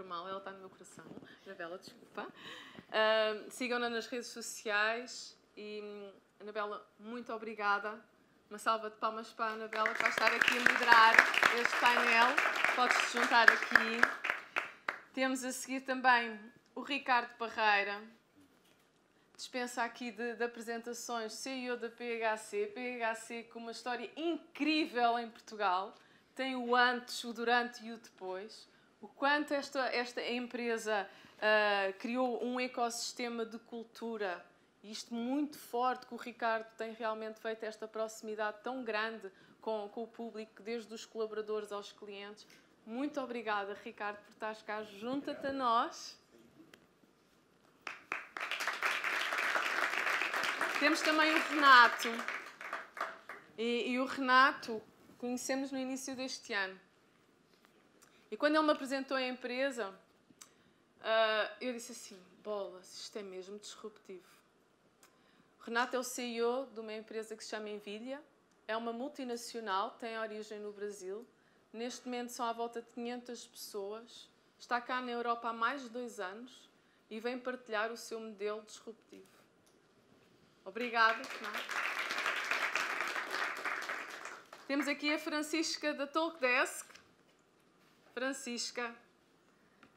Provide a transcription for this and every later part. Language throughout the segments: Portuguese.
normal, ela está no meu coração. Anabela, desculpa. Uh, Sigam-na nas redes sociais e, Anabela, muito obrigada. Uma salva de palmas para a Anabela que vai estar aqui a moderar este painel. Podes-te juntar aqui. Temos a seguir também o Ricardo Parreira, dispensa aqui de, de, apresentações, CEO da PHC, PHC com uma história incrível em Portugal, tem o antes, o durante e o depois o quanto esta, esta empresa uh, criou um ecossistema de cultura, isto muito forte, que o Ricardo tem realmente feito esta proximidade tão grande com, com o público, desde os colaboradores aos clientes. Muito obrigada, Ricardo, por estares cá. Junta-te a nós. Temos também o Renato. E, e o Renato conhecemos no início deste ano. E quando ele me apresentou a empresa, uh, eu disse assim: bolas, isto é mesmo disruptivo. Renato é o CEO de uma empresa que se chama Nvidia, é uma multinacional, tem origem no Brasil. Neste momento são à volta de 500 pessoas. Está cá na Europa há mais de dois anos e vem partilhar o seu modelo disruptivo. Obrigada, Renato. Temos aqui a Francisca da Talkdesk, Francisca.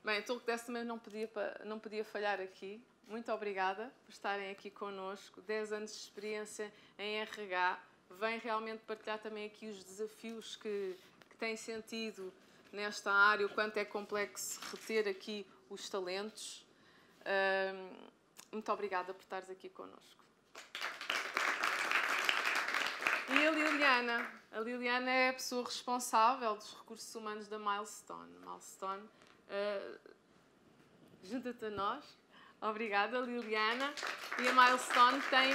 Bem, estou que também não podia, não podia falhar aqui. Muito obrigada por estarem aqui connosco. 10 anos de experiência em RH. Vem realmente partilhar também aqui os desafios que, que têm sentido nesta área, o quanto é complexo reter aqui os talentos. muito obrigada por estares aqui connosco. E a Liliana? A Liliana é a pessoa responsável dos recursos humanos da Milestone. Milestone, uh, junta-te a nós. Obrigada, Liliana. E a Milestone tem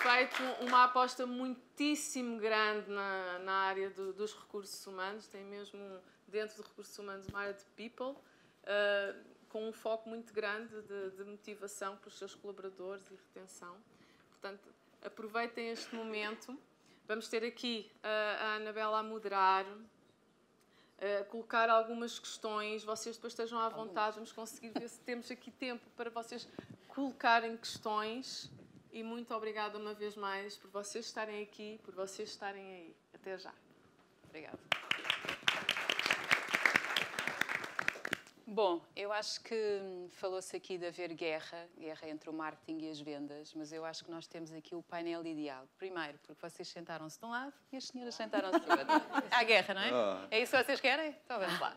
feito uma aposta muitíssimo grande na, na área do, dos recursos humanos. Tem mesmo, dentro dos recursos humanos, uma área de people, uh, com um foco muito grande de, de motivação para os seus colaboradores e retenção. Portanto, aproveitem este momento Vamos ter aqui a Anabela a moderar, a colocar algumas questões. Vocês depois estejam à vontade, vamos conseguir ver se temos aqui tempo para vocês colocarem questões. E muito obrigada uma vez mais por vocês estarem aqui, por vocês estarem aí. Até já. Obrigada. Bom, eu acho que falou-se aqui de haver guerra, guerra entre o marketing e as vendas, mas eu acho que nós temos aqui o painel ideal. Primeiro, porque vocês sentaram-se de um lado e as senhoras sentaram-se do outro. Há guerra, não é? Oh. É isso que vocês querem? Então vamos lá.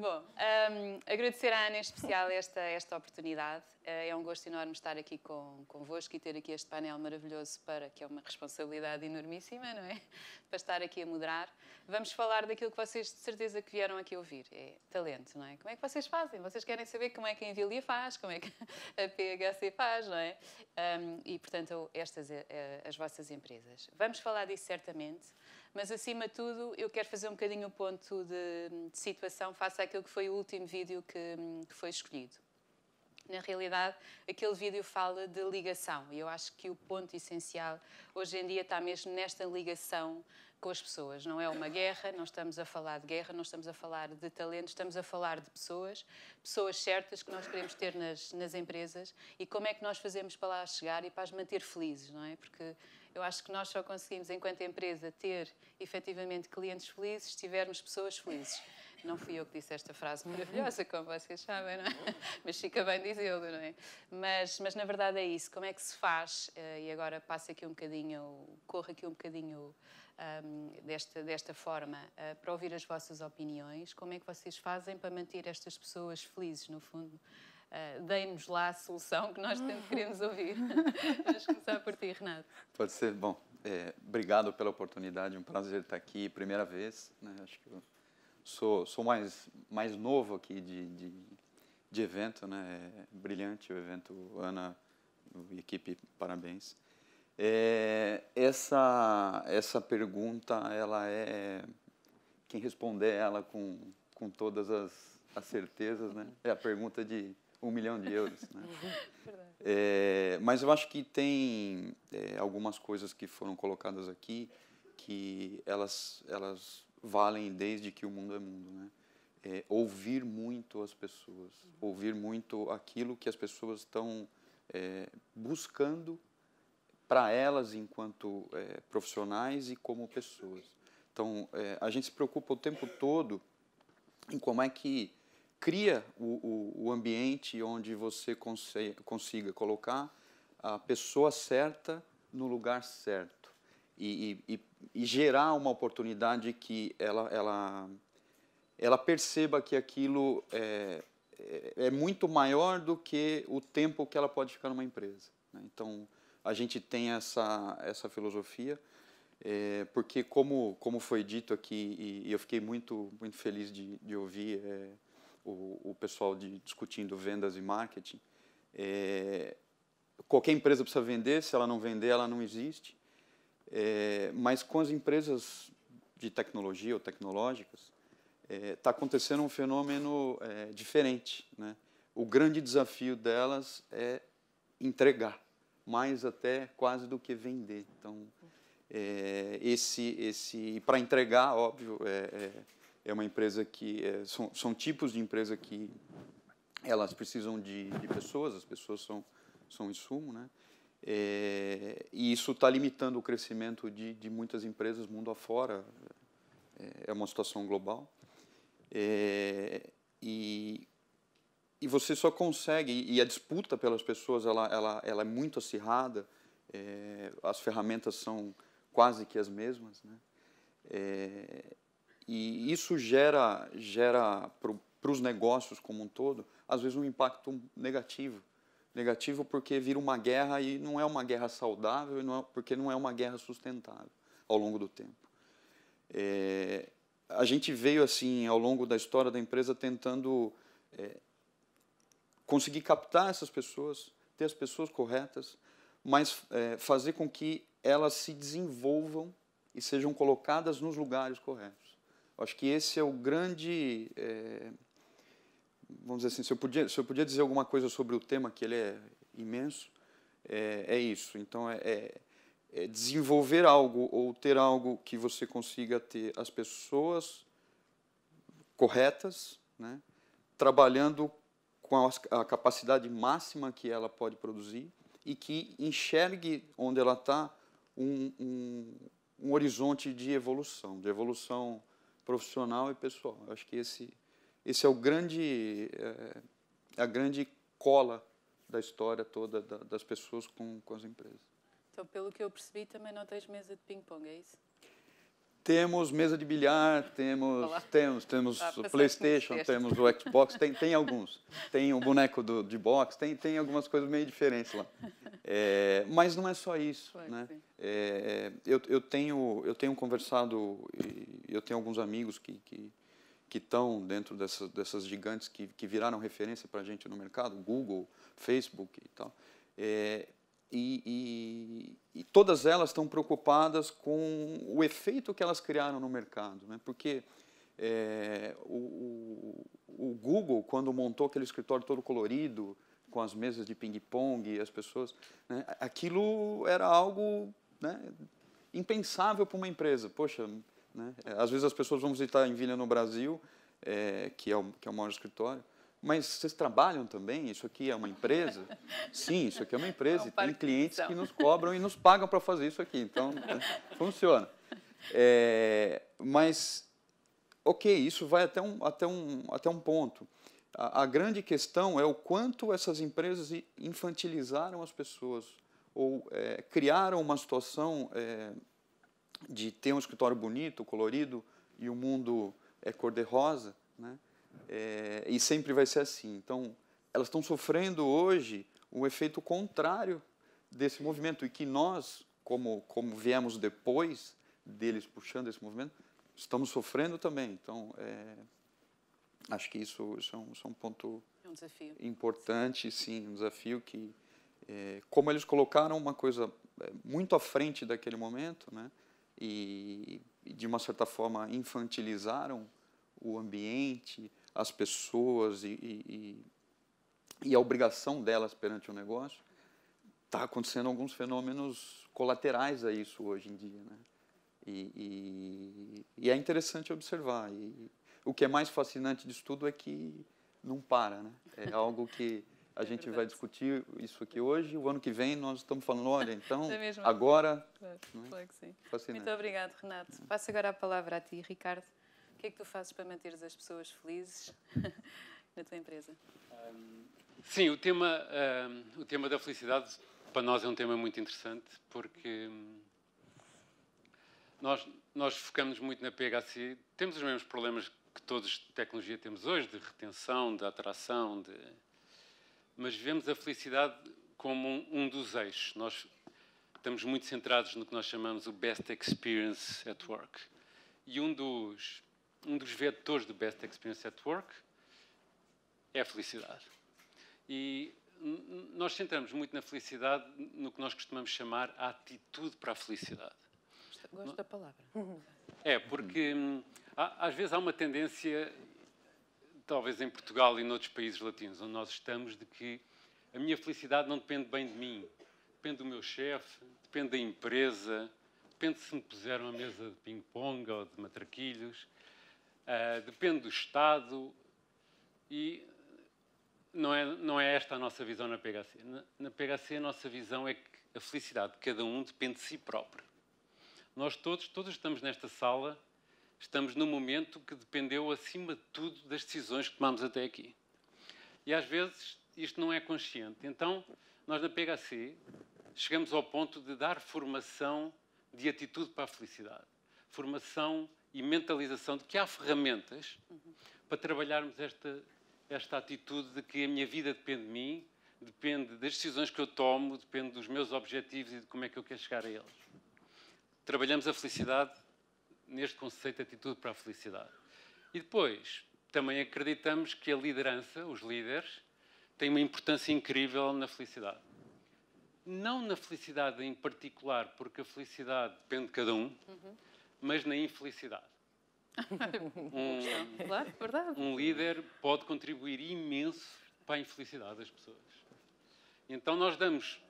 Bom, um, agradecer à Ana em especial esta, esta oportunidade. Eh, é um gosto enorme estar aqui com, convosco e ter aqui este painel maravilhoso para, que é uma responsabilidade enormíssima, não é? Para estar aqui a moderar. Vamos falar daquilo que vocês de certeza que vieram aqui ouvir. É talento, não é? Como é que vocês fazem? Vocês querem saber como é que a Envilia faz, como é que a PHC faz, não é? Um, e, portanto, estas eh, as vossas empresas. Vamos falar disso certamente. Mas, acima de tudo, eu quero fazer um bocadinho o ponto de, de situação face àquilo que foi o último vídeo que, que foi escolhido. Na realidade, aquele vídeo fala de ligação e eu acho que o ponto essencial hoje em dia está mesmo nesta ligação com as pessoas. Não é uma guerra, não estamos a falar de guerra, não estamos a falar de talento, estamos a falar de pessoas, pessoas certas que nós queremos ter nas, nas empresas e como é que nós fazemos para lá chegar e para as manter felizes, não é? Porque eu acho que nós só conseguimos, enquanto empresa, ter efetivamente clientes felizes se tivermos pessoas felizes. Não fui eu que disse esta frase maravilhosa, como vocês sabem, não é? Mas fica bem dizê-lo, não é? Mas, mas na verdade é isso. Como é que se faz? Uh, e agora passo aqui um bocadinho, corro aqui um bocadinho um, desta, desta forma uh, para ouvir as vossas opiniões. Como é que vocês fazem para manter estas pessoas felizes, no fundo? Uh, Deem-nos lá a solução que nós tanto queremos ouvir. Vamos começar por ti, Renato. Pode ser. Bom, é, obrigado pela oportunidade, um prazer estar aqui, primeira vez. Né? Acho que eu sou, sou mais, mais novo aqui de, de, de evento, né? É brilhante o evento, Ana e equipe, parabéns. É, essa, essa pergunta, ela é... Quem responder ela com, com todas as, as certezas, né? É a pergunta de um milhão de euros. Né? é, mas eu acho que tem é, algumas coisas que foram colocadas aqui que elas, elas valem desde que o mundo é mundo. Né? é, ouvir muito as pessoas, ouvir muito aquilo que as pessoas estão é, buscando para elas enquanto é, profissionais e como pessoas. Então, é, a gente se preocupa o tempo todo em como é que cria o, o, o ambiente onde você consiga, colocar a pessoa certa no lugar certo e, e, e, gerar uma oportunidade que ela, ela, ela perceba que aquilo é, é, é muito maior do que o tempo que ela pode ficar numa empresa. Né? Então, a gente tem essa, essa filosofia, é, porque como, como foi dito aqui, e, e, eu fiquei muito, muito feliz de, de ouvir é, o, o pessoal de, discutindo vendas e marketing, é, qualquer empresa precisa vender, se ela não vender, ela não existe. É, mas com as empresas de tecnologia ou tecnológicas, está é, tá acontecendo um fenômeno é, diferente. Né? O grande desafio delas é entregar, mais até quase do que vender. Então, é, esse, esse, para entregar, óbvio, é, é, uma empresa que é, são, são tipos de empresa que elas precisam de, de pessoas, as pessoas são são insumo, né? É, e isso está limitando o crescimento de, de, muitas empresas mundo afora. É, é uma situação global. É, e, e você só consegue, e a disputa pelas pessoas ela, ela, ela é muito acirrada, é, as ferramentas são quase que as mesmas. Né? É, e isso gera, gera para os negócios como um todo, às vezes um impacto negativo Negativo porque vira uma guerra e não é uma guerra saudável, não é, porque não é uma guerra sustentável ao longo do tempo. É, a gente veio assim ao longo da história da empresa tentando é, conseguir captar essas pessoas, ter as pessoas corretas, mas é, fazer com que elas se desenvolvam e sejam colocadas nos lugares corretos. Acho que esse é o grande é, vamos dizer assim, se eu podia, se eu podia dizer alguma coisa sobre o tema, que ele é imenso, é, é isso. Então, é, é, é, desenvolver algo ou ter algo que você consiga ter as pessoas corretas, né, trabalhando com a, capacidade máxima que ela pode produzir e que enxergue onde ela está um, um, um horizonte de evolução, de evolução profissional e pessoal. Eu acho que esse esse é o grande, é, a grande cola da história toda da, das pessoas com, com as empresas. Então, pelo que eu percebi, também não tens mesa de ping-pong, é isso? Temos mesa de bilhar, temos, Olá. temos, temos o PlayStation, temos o Xbox, tem, tem alguns. Tem o boneco do, de boxe, tem, tem algumas coisas meio diferentes lá. É, mas não é só isso. Foi, né? É, eu, eu, tenho, eu tenho conversado, eu tenho alguns amigos que, que que estão dentro dessas, dessas gigantes que, que viraram referência para a gente no mercado, Google, Facebook e tal. É, e, e, e, todas elas estão preocupadas com o efeito que elas criaram no mercado, né? porque é, o, o, Google, quando montou aquele escritório todo colorido, com as mesas de ping-pong e as pessoas, né? aquilo era algo né, impensável para uma empresa. Poxa, né? Às vezes as pessoas vão visitar em Vilha no Brasil, é, que, é o, que é o maior escritório, mas vocês trabalham também? Isso aqui é uma empresa? Sim, isso aqui é uma empresa. É um e tem clientes que nos cobram e nos pagam para fazer isso aqui. Então, é, funciona. É, mas, ok, isso vai até um, até um, até um ponto. A, a, grande questão é o quanto essas empresas infantilizaram as pessoas ou é, criaram uma situação é, de ter um escritório bonito, colorido e o mundo é cor-de-rosa, né? É, e sempre vai ser assim. Então, elas estão sofrendo hoje o efeito contrário desse movimento e que nós, como, como viemos depois deles puxando esse movimento, estamos sofrendo também. Então, é, acho que isso, isso, é, um, isso é um ponto é um importante, sim, um desafio que, é, como eles colocaram uma coisa é, muito à frente daquele momento, né? e, de uma certa forma, infantilizaram o ambiente, as pessoas e, e, e a obrigação delas perante o negócio, está acontecendo alguns fenômenos colaterais a isso hoje em dia. Né? E, e, é interessante observar. E o que é mais fascinante disso tudo é que não para, né? É algo que a É gente vai discutir isso aqui hoje, o ano que vem nós estamos falando, olha, então, É agora, Claro, é? claro sim. fascinante. Muito obrigado, Renato. Passo agora a palavra a ti, Ricardo. O que é que tu fazes para manteres as pessoas felizes na tua empresa? Sim, o tema, ahm, o tema da felicidade para nós é um tema muito interessante porque hum, nós, nós focamos muito na PHC. Temos os mesmos problemas que todos de tecnologia temos hoje, de retenção, de atração, de... mas vemos a felicidade como um, um dos eixos. Nós estamos muito centrados no que nós chamamos o Best Experience at Work. E um dos, um dos vetores do Best Experience at Work é a felicidade. E nós centramos muito na felicidade no que nós costumamos chamar a atitude para a felicidade. Gosto- Gosto da palavra. É, porque hum, há- às vezes há uma tendência, talvez em Portugal e noutros países latinos onde nós estamos, de que a minha felicidade não depende bem de mim. Depende do meu chefe, depende da empresa, depende se me puseram a mesa de ping-pong ou de matraquilhos, ah, depende do Estado e não é, não é esta a nossa visão na PHC. Na, na PHC a nossa visão é que a felicidade de cada um depende de si próprio. Nós todos, todos estamos nesta sala, estamos num momento que dependeu acima de tudo das decisões que tomamos até aqui. E às vezes isto não é consciente. Então, nós na PHC chegamos ao ponto de dar formação de atitude para a felicidade. Formação e mentalização de que há ferramentas para trabalharmos esta, esta atitude de que a minha vida depende de mim, depende das decisões que eu tomo, depende dos meus objetivos e de como é que eu quero chegar a eles trabalhamos a felicidade neste conceito de atitude para a felicidade. E depois, também acreditamos que a liderança, os líderes, têm uma importância incrível na felicidade. Não na felicidade em particular, porque a felicidade depende de cada um, mas na infelicidade. Um, Claro, verdade. um líder pode contribuir imenso para a infelicidade das pessoas. Então nós damos,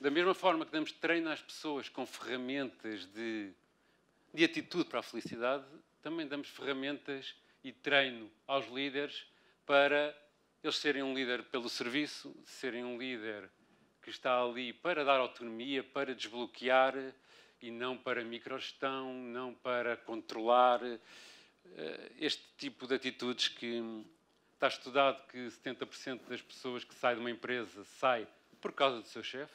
da mesma forma que damos treino às pessoas com ferramentas de, de atitude para a felicidade, também damos ferramentas e treino aos líderes para eles serem um líder pelo serviço, serem um líder que está ali para dar autonomia, para desbloquear e não para microgestão, não para controlar eh, este tipo de atitudes que está estudado que 70% das pessoas que saem de uma empresa sai por causa do seu chefe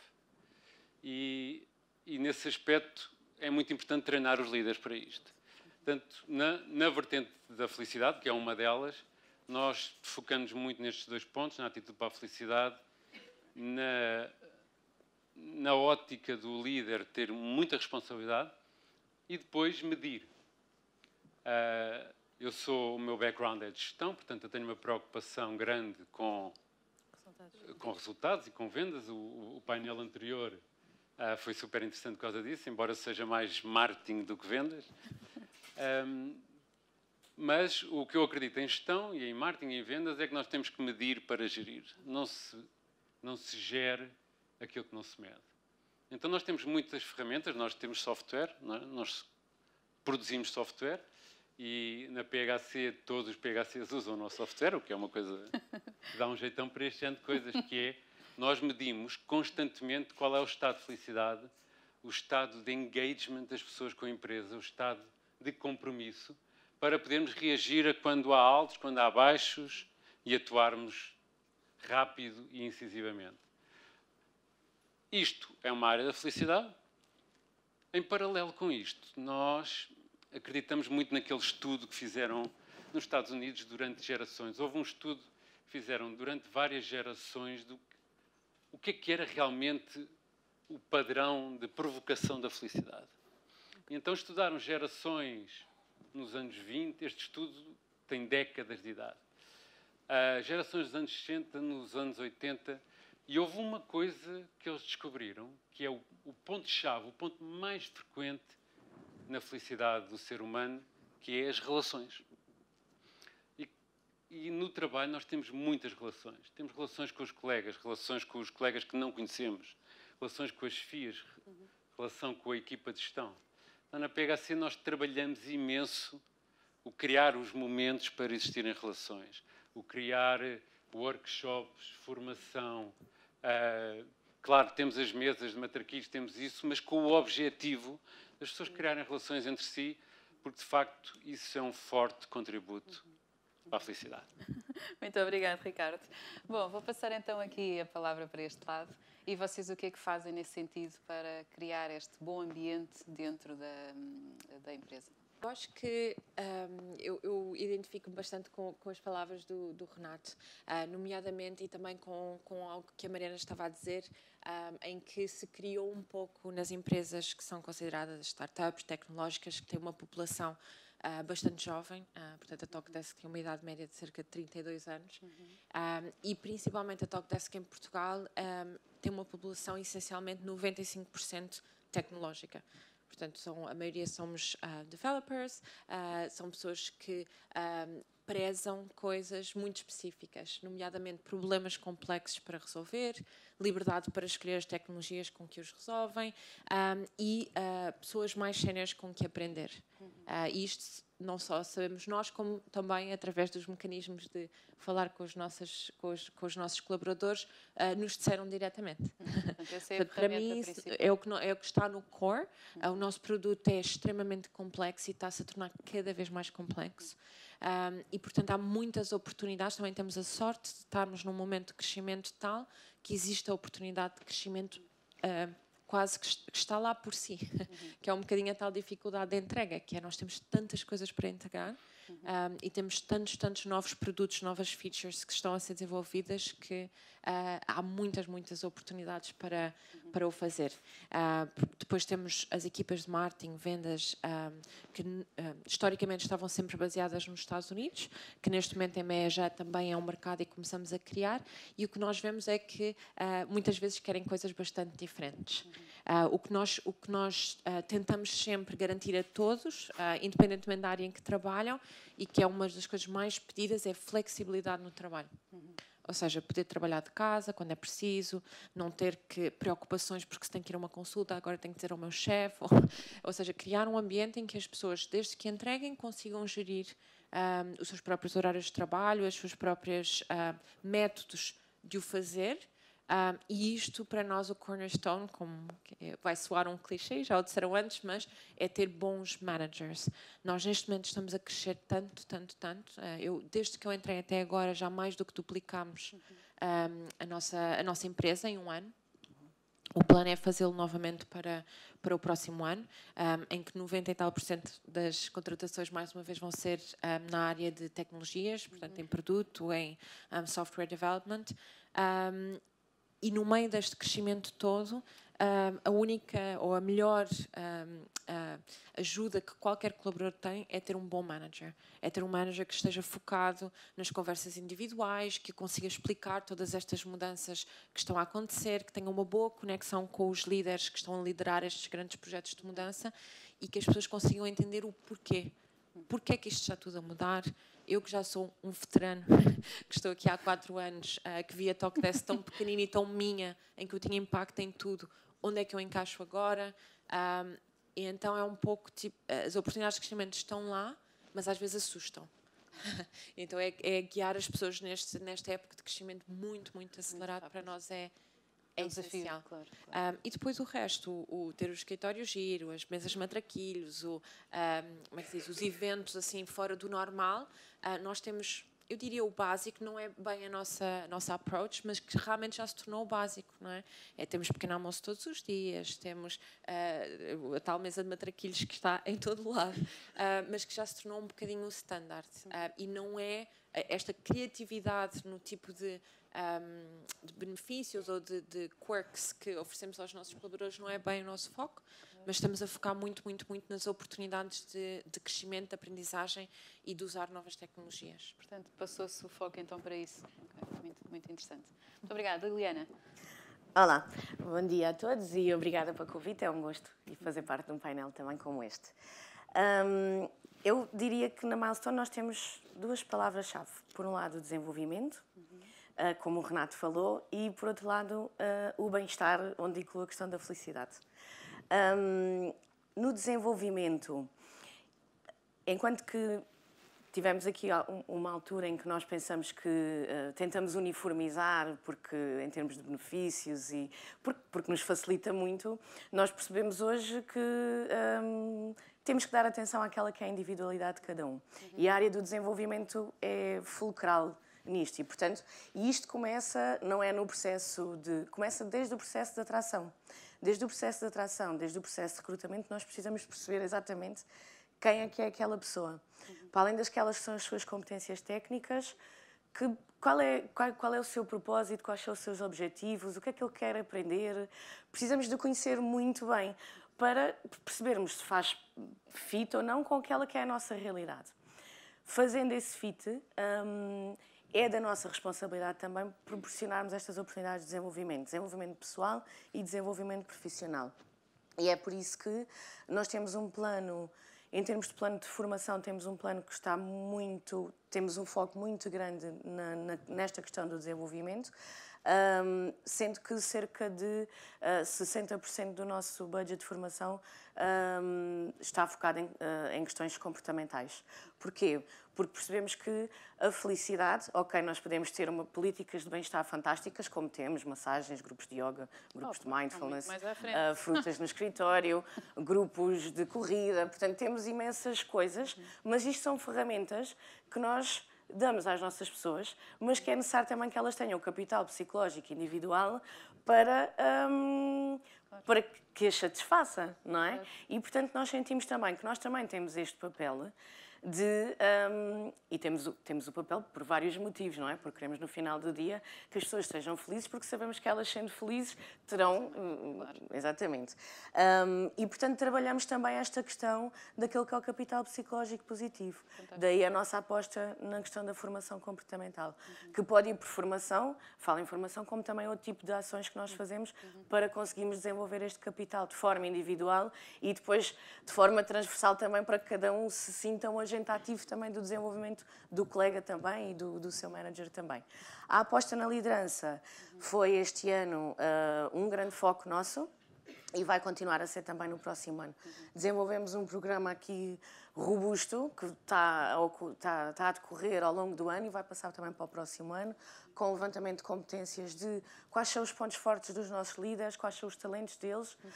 e, e nesse aspecto é muito importante treinar os líderes para isto. Portanto, na, na vertente da felicidade, que é uma delas, nós focamos muito nestes dois pontos, na atitude para a felicidade, na, na ótica do líder ter muita responsabilidade e depois medir. Ah, eu sou, o meu background é de gestão, portanto eu tenho uma preocupação grande com, com resultados e com vendas. O, o- painel anterior ah, foi super interessante por causa disso, embora seja mais marketing do que vendas. Ahm, mas o que eu acredito em gestão e em marketing e em vendas é que nós temos que medir para gerir. Não se, não se gere aquilo que não se mede. Então nós temos muitas ferramentas, nós temos software, é? nós produzimos software e na PHC todos os PHCs usam o nosso software, o que é uma coisa que dá um jeitão para este ano de coisas, que é nós medimos constantemente qual é o estado de felicidade, o estado de engagement das pessoas com a empresa, o estado de compromisso, para podermos reagir a quando há altos, quando há baixos e atuarmos rápido e incisivamente. Isto é uma área da felicidade. Em paralelo com isto, nós acreditamos muito naquele estudo que fizeram nos Estados Unidos durante gerações. Houve um estudo que fizeram durante várias gerações do que- o que é que era realmente o padrão de provocação da felicidade. E então estudaram gerações nos anos 20, este estudo tem décadas de idade. Ah, gerações dos anos 60, nos anos 80, e houve uma coisa que eles descobriram, que é o, o ponto-chave, o ponto mais frequente na felicidade do ser humano, que é as relações. E, no trabalho nós temos muitas relações. Temos relações com os colegas, relações com os colegas que não conhecemos, relações com as FIAs, relação com a equipa de gestão. Então, na PHC nós trabalhamos imenso o criar os momentos para existirem relações, o criar workshops, formação. Uh, claro, temos as mesas de matraquilhos, temos isso, mas com o objetivo das pessoas criarem relações entre si, porque de facto isso é um forte contributo para a felicidade. Muito obrigada, Ricardo. Bom, vou passar então aqui a palavra para este lado. E vocês o que é que fazem nesse sentido para criar este bom ambiente dentro da, da empresa? Eu acho que um, eu, eu identifico-me bastante com, com, as palavras do, do Renato, uh, nomeadamente e também com, com algo que a Mariana estava a dizer, um, em que se criou um pouco nas empresas que são consideradas startups tecnológicas, que têm uma população Uh, bastante jovem, uh, portanto a Talkdesk tem uma idade média de cerca de 32 anos uhum. um, e principalmente a Talkdesk em Portugal um, tem uma população essencialmente 95% tecnológica. Portanto, são, a maioria somos uh, developers, uh, são pessoas que um, prezam coisas muito específicas, nomeadamente problemas complexos para resolver, liberdade para escolher as tecnologias com que os resolvem um, e uh, pessoas mais séniores com que aprender. Uhum. Uh, isto não só sabemos nós, como também através dos mecanismos de falar com os nossos, com os, com os nossos colaboradores, uh, nos disseram diretamente. Uhum. para mim, é o, que não, é o que está no core. Uhum. Uh, o nosso produto é extremamente complexo e está-se a tornar cada vez mais complexo. Um, e, portanto, há muitas oportunidades. Também temos a sorte de estarmos num momento de crescimento tal que existe a oportunidade de crescimento uh, quase que está lá por si, uhum. que é um bocadinho a tal dificuldade de entrega, que é nós temos tantas coisas para entregar uhum. um, e temos tantos, tantos novos produtos, novas features que estão a ser desenvolvidas que uh, há muitas, muitas oportunidades para. Para o fazer. Uh, depois temos as equipas de marketing, vendas, uh, que historicamente estavam sempre baseadas nos Estados Unidos, que neste momento em MEA já também é um mercado e começamos a criar, e o que nós vemos é que muitas vezes querem coisas bastante diferentes. O que nós, o que nós tentamos sempre garantir a todos, independentemente da área em que trabalham, e que é uma das coisas mais pedidas, é flexibilidade no trabalho. Uhum ou seja, poder trabalhar de casa quando é preciso, não ter que preocupações porque se tem que ir a uma consulta, agora tenho que dizer ao meu chefe, ou, ou, seja, criar um ambiente em que as pessoas, desde que entreguem, consigam gerir os seus próprios horários de trabalho, os seus próprios uh, métodos de o fazer um, e isto, para nós, o cornerstone, como vai soar um clichê, já o disseram antes, mas é ter bons managers. Nós, neste momento, estamos a crescer tanto, tanto, tanto. Uh, eu, desde que eu entrei até agora, já mais do que duplicamos um, a, nossa, a nossa empresa em um ano. O plano é fazê-lo novamente para, para o próximo ano, um, em que 90 e tal por cento das contratações, mais uma vez, vão ser um, na área de tecnologias, portanto, em produto, em um, software development. E no meio deste crescimento todo, a única ou a melhor ajuda que qualquer colaborador tem é ter um bom manager. É ter um manager que esteja focado nas conversas individuais, que consiga explicar todas estas mudanças que estão a acontecer, que tenha uma boa conexão com os líderes que estão a liderar estes grandes projetos de mudança e que as pessoas consigam entender o porquê. Porquê é que isto está tudo a mudar? Eu que já sou um veterano, que estou aqui há quatro anos, uh, que vi a Talkdesk tão pequenina e tão minha, em que eu tinha impacto em tudo, onde é que eu encaixo agora? Um, e então é um pouco tipo, as oportunidades de crescimento estão lá, mas às vezes assustam. então é, é, guiar as pessoas neste, nesta época de crescimento muito, muito acelerado para nós é, é, é um essencial. Desafio, claro, claro. Um, e depois o resto, o, o, ter o escritório giro, as mesas matraquilhos, o, um, como é que diz, os eventos assim fora do normal, uh, nós temos eu diria o básico, não é bem a nossa, a nossa approach, mas que realmente já se tornou o básico, não é? é temos pequeno almoço todos os dias, temos uh, a tal mesa de matraquilhos que está em todo lado, uh, mas que já se tornou um bocadinho o standard. Uh, e não é esta criatividade no tipo de um, de benefícios ou de, de, quirks que oferecemos aos nossos colaboradores não é bem o nosso foco, mas estamos a focar muito, muito, muito nas oportunidades de, de crescimento, de aprendizagem e de usar novas tecnologias. Portanto, passou-se o foco então para isso. Muito, muito interessante. Muito obrigada, Liliana. Olá, bom dia a todos e obrigada pelo convite. É um gosto de fazer parte de um painel também como este. Um, eu diria que na Milestone nós temos duas palavras-chave. Por um lado, o desenvolvimento, uh, como o Renato falou, e por outro lado, uh, o bem-estar, onde inclui a questão da felicidade. Um, no desenvolvimento, enquanto que tivemos aqui uma altura em que nós pensamos que uh, tentamos uniformizar, porque em termos de benefícios e porque, porque nos facilita muito, nós percebemos hoje que um, temos que dar atenção àquela que é a individualidade de cada um. Uhum. E a área do desenvolvimento é fulcral nisto. E, portanto, isto começa, não é no processo de. começa desde o processo de atração. Desde o processo de atração, desde o processo de recrutamento, nós precisamos perceber exatamente quem é que é aquela pessoa. Uhum. Para além das que são as suas competências técnicas, que, qual, é, qual, qual, é o seu propósito, quais são os seus objetivos, o que é que ele quer aprender. Precisamos de conhecer muito bem para percebermos se faz fit ou não com aquela que é a nossa realidade. Fazendo esse fit, hum, é da nossa responsabilidade também proporcionarmos estas oportunidades de desenvolvimento, desenvolvimento pessoal e desenvolvimento profissional. E é por isso que nós temos um plano, em termos de plano de formação, temos um plano que está muito, temos um foco muito grande na, na, nesta questão do desenvolvimento. Um, sendo que cerca de uh, 60% do nosso budget de formação um, está focado em, uh, em, questões comportamentais. Porquê? Porque percebemos que a felicidade, ok, nós podemos ter uma, políticas de bem-estar fantásticas, como temos, massagens, grupos de yoga, grupos oh, de mindfulness, uh, frutas no escritório, grupos de corrida, portanto temos imensas coisas, mas isto são ferramentas que nós damos às nossas pessoas, mas que é necessário também que elas tenham capital psicológico individual para, um, claro. para que as satisfaça, não é? Claro. E, portanto, nós sentimos também que nós também temos este papel de. Um, e temos o, temos o papel por vários motivos, não é? Porque queremos no final do dia que as pessoas sejam felizes, porque sabemos que elas, sendo felizes, terão. Hum, claro. Exatamente. Um, e, portanto, trabalhamos também esta questão daquele que é o capital psicológico positivo. Fantástico. Daí a nossa aposta na questão da formação comportamental, uhum. que pode ir por formação, fala em formação, como também outro tipo de ações que nós uhum. fazemos uhum. para conseguirmos desenvolver este capital de forma individual e depois de forma transversal também para que cada um se sinta um agente ativo também do desenvolvimento do colega também e do, do seu manager também. A aposta na liderança foi este ano uh, um grande foco nosso e vai continuar a ser também no próximo ano. Desenvolvemos um programa aqui robusto que está, está, está a decorrer ao longo do ano e vai passar também para o próximo ano, com levantamento de competências de quais são os pontos fortes dos nossos líderes, quais são os talentos deles uhum.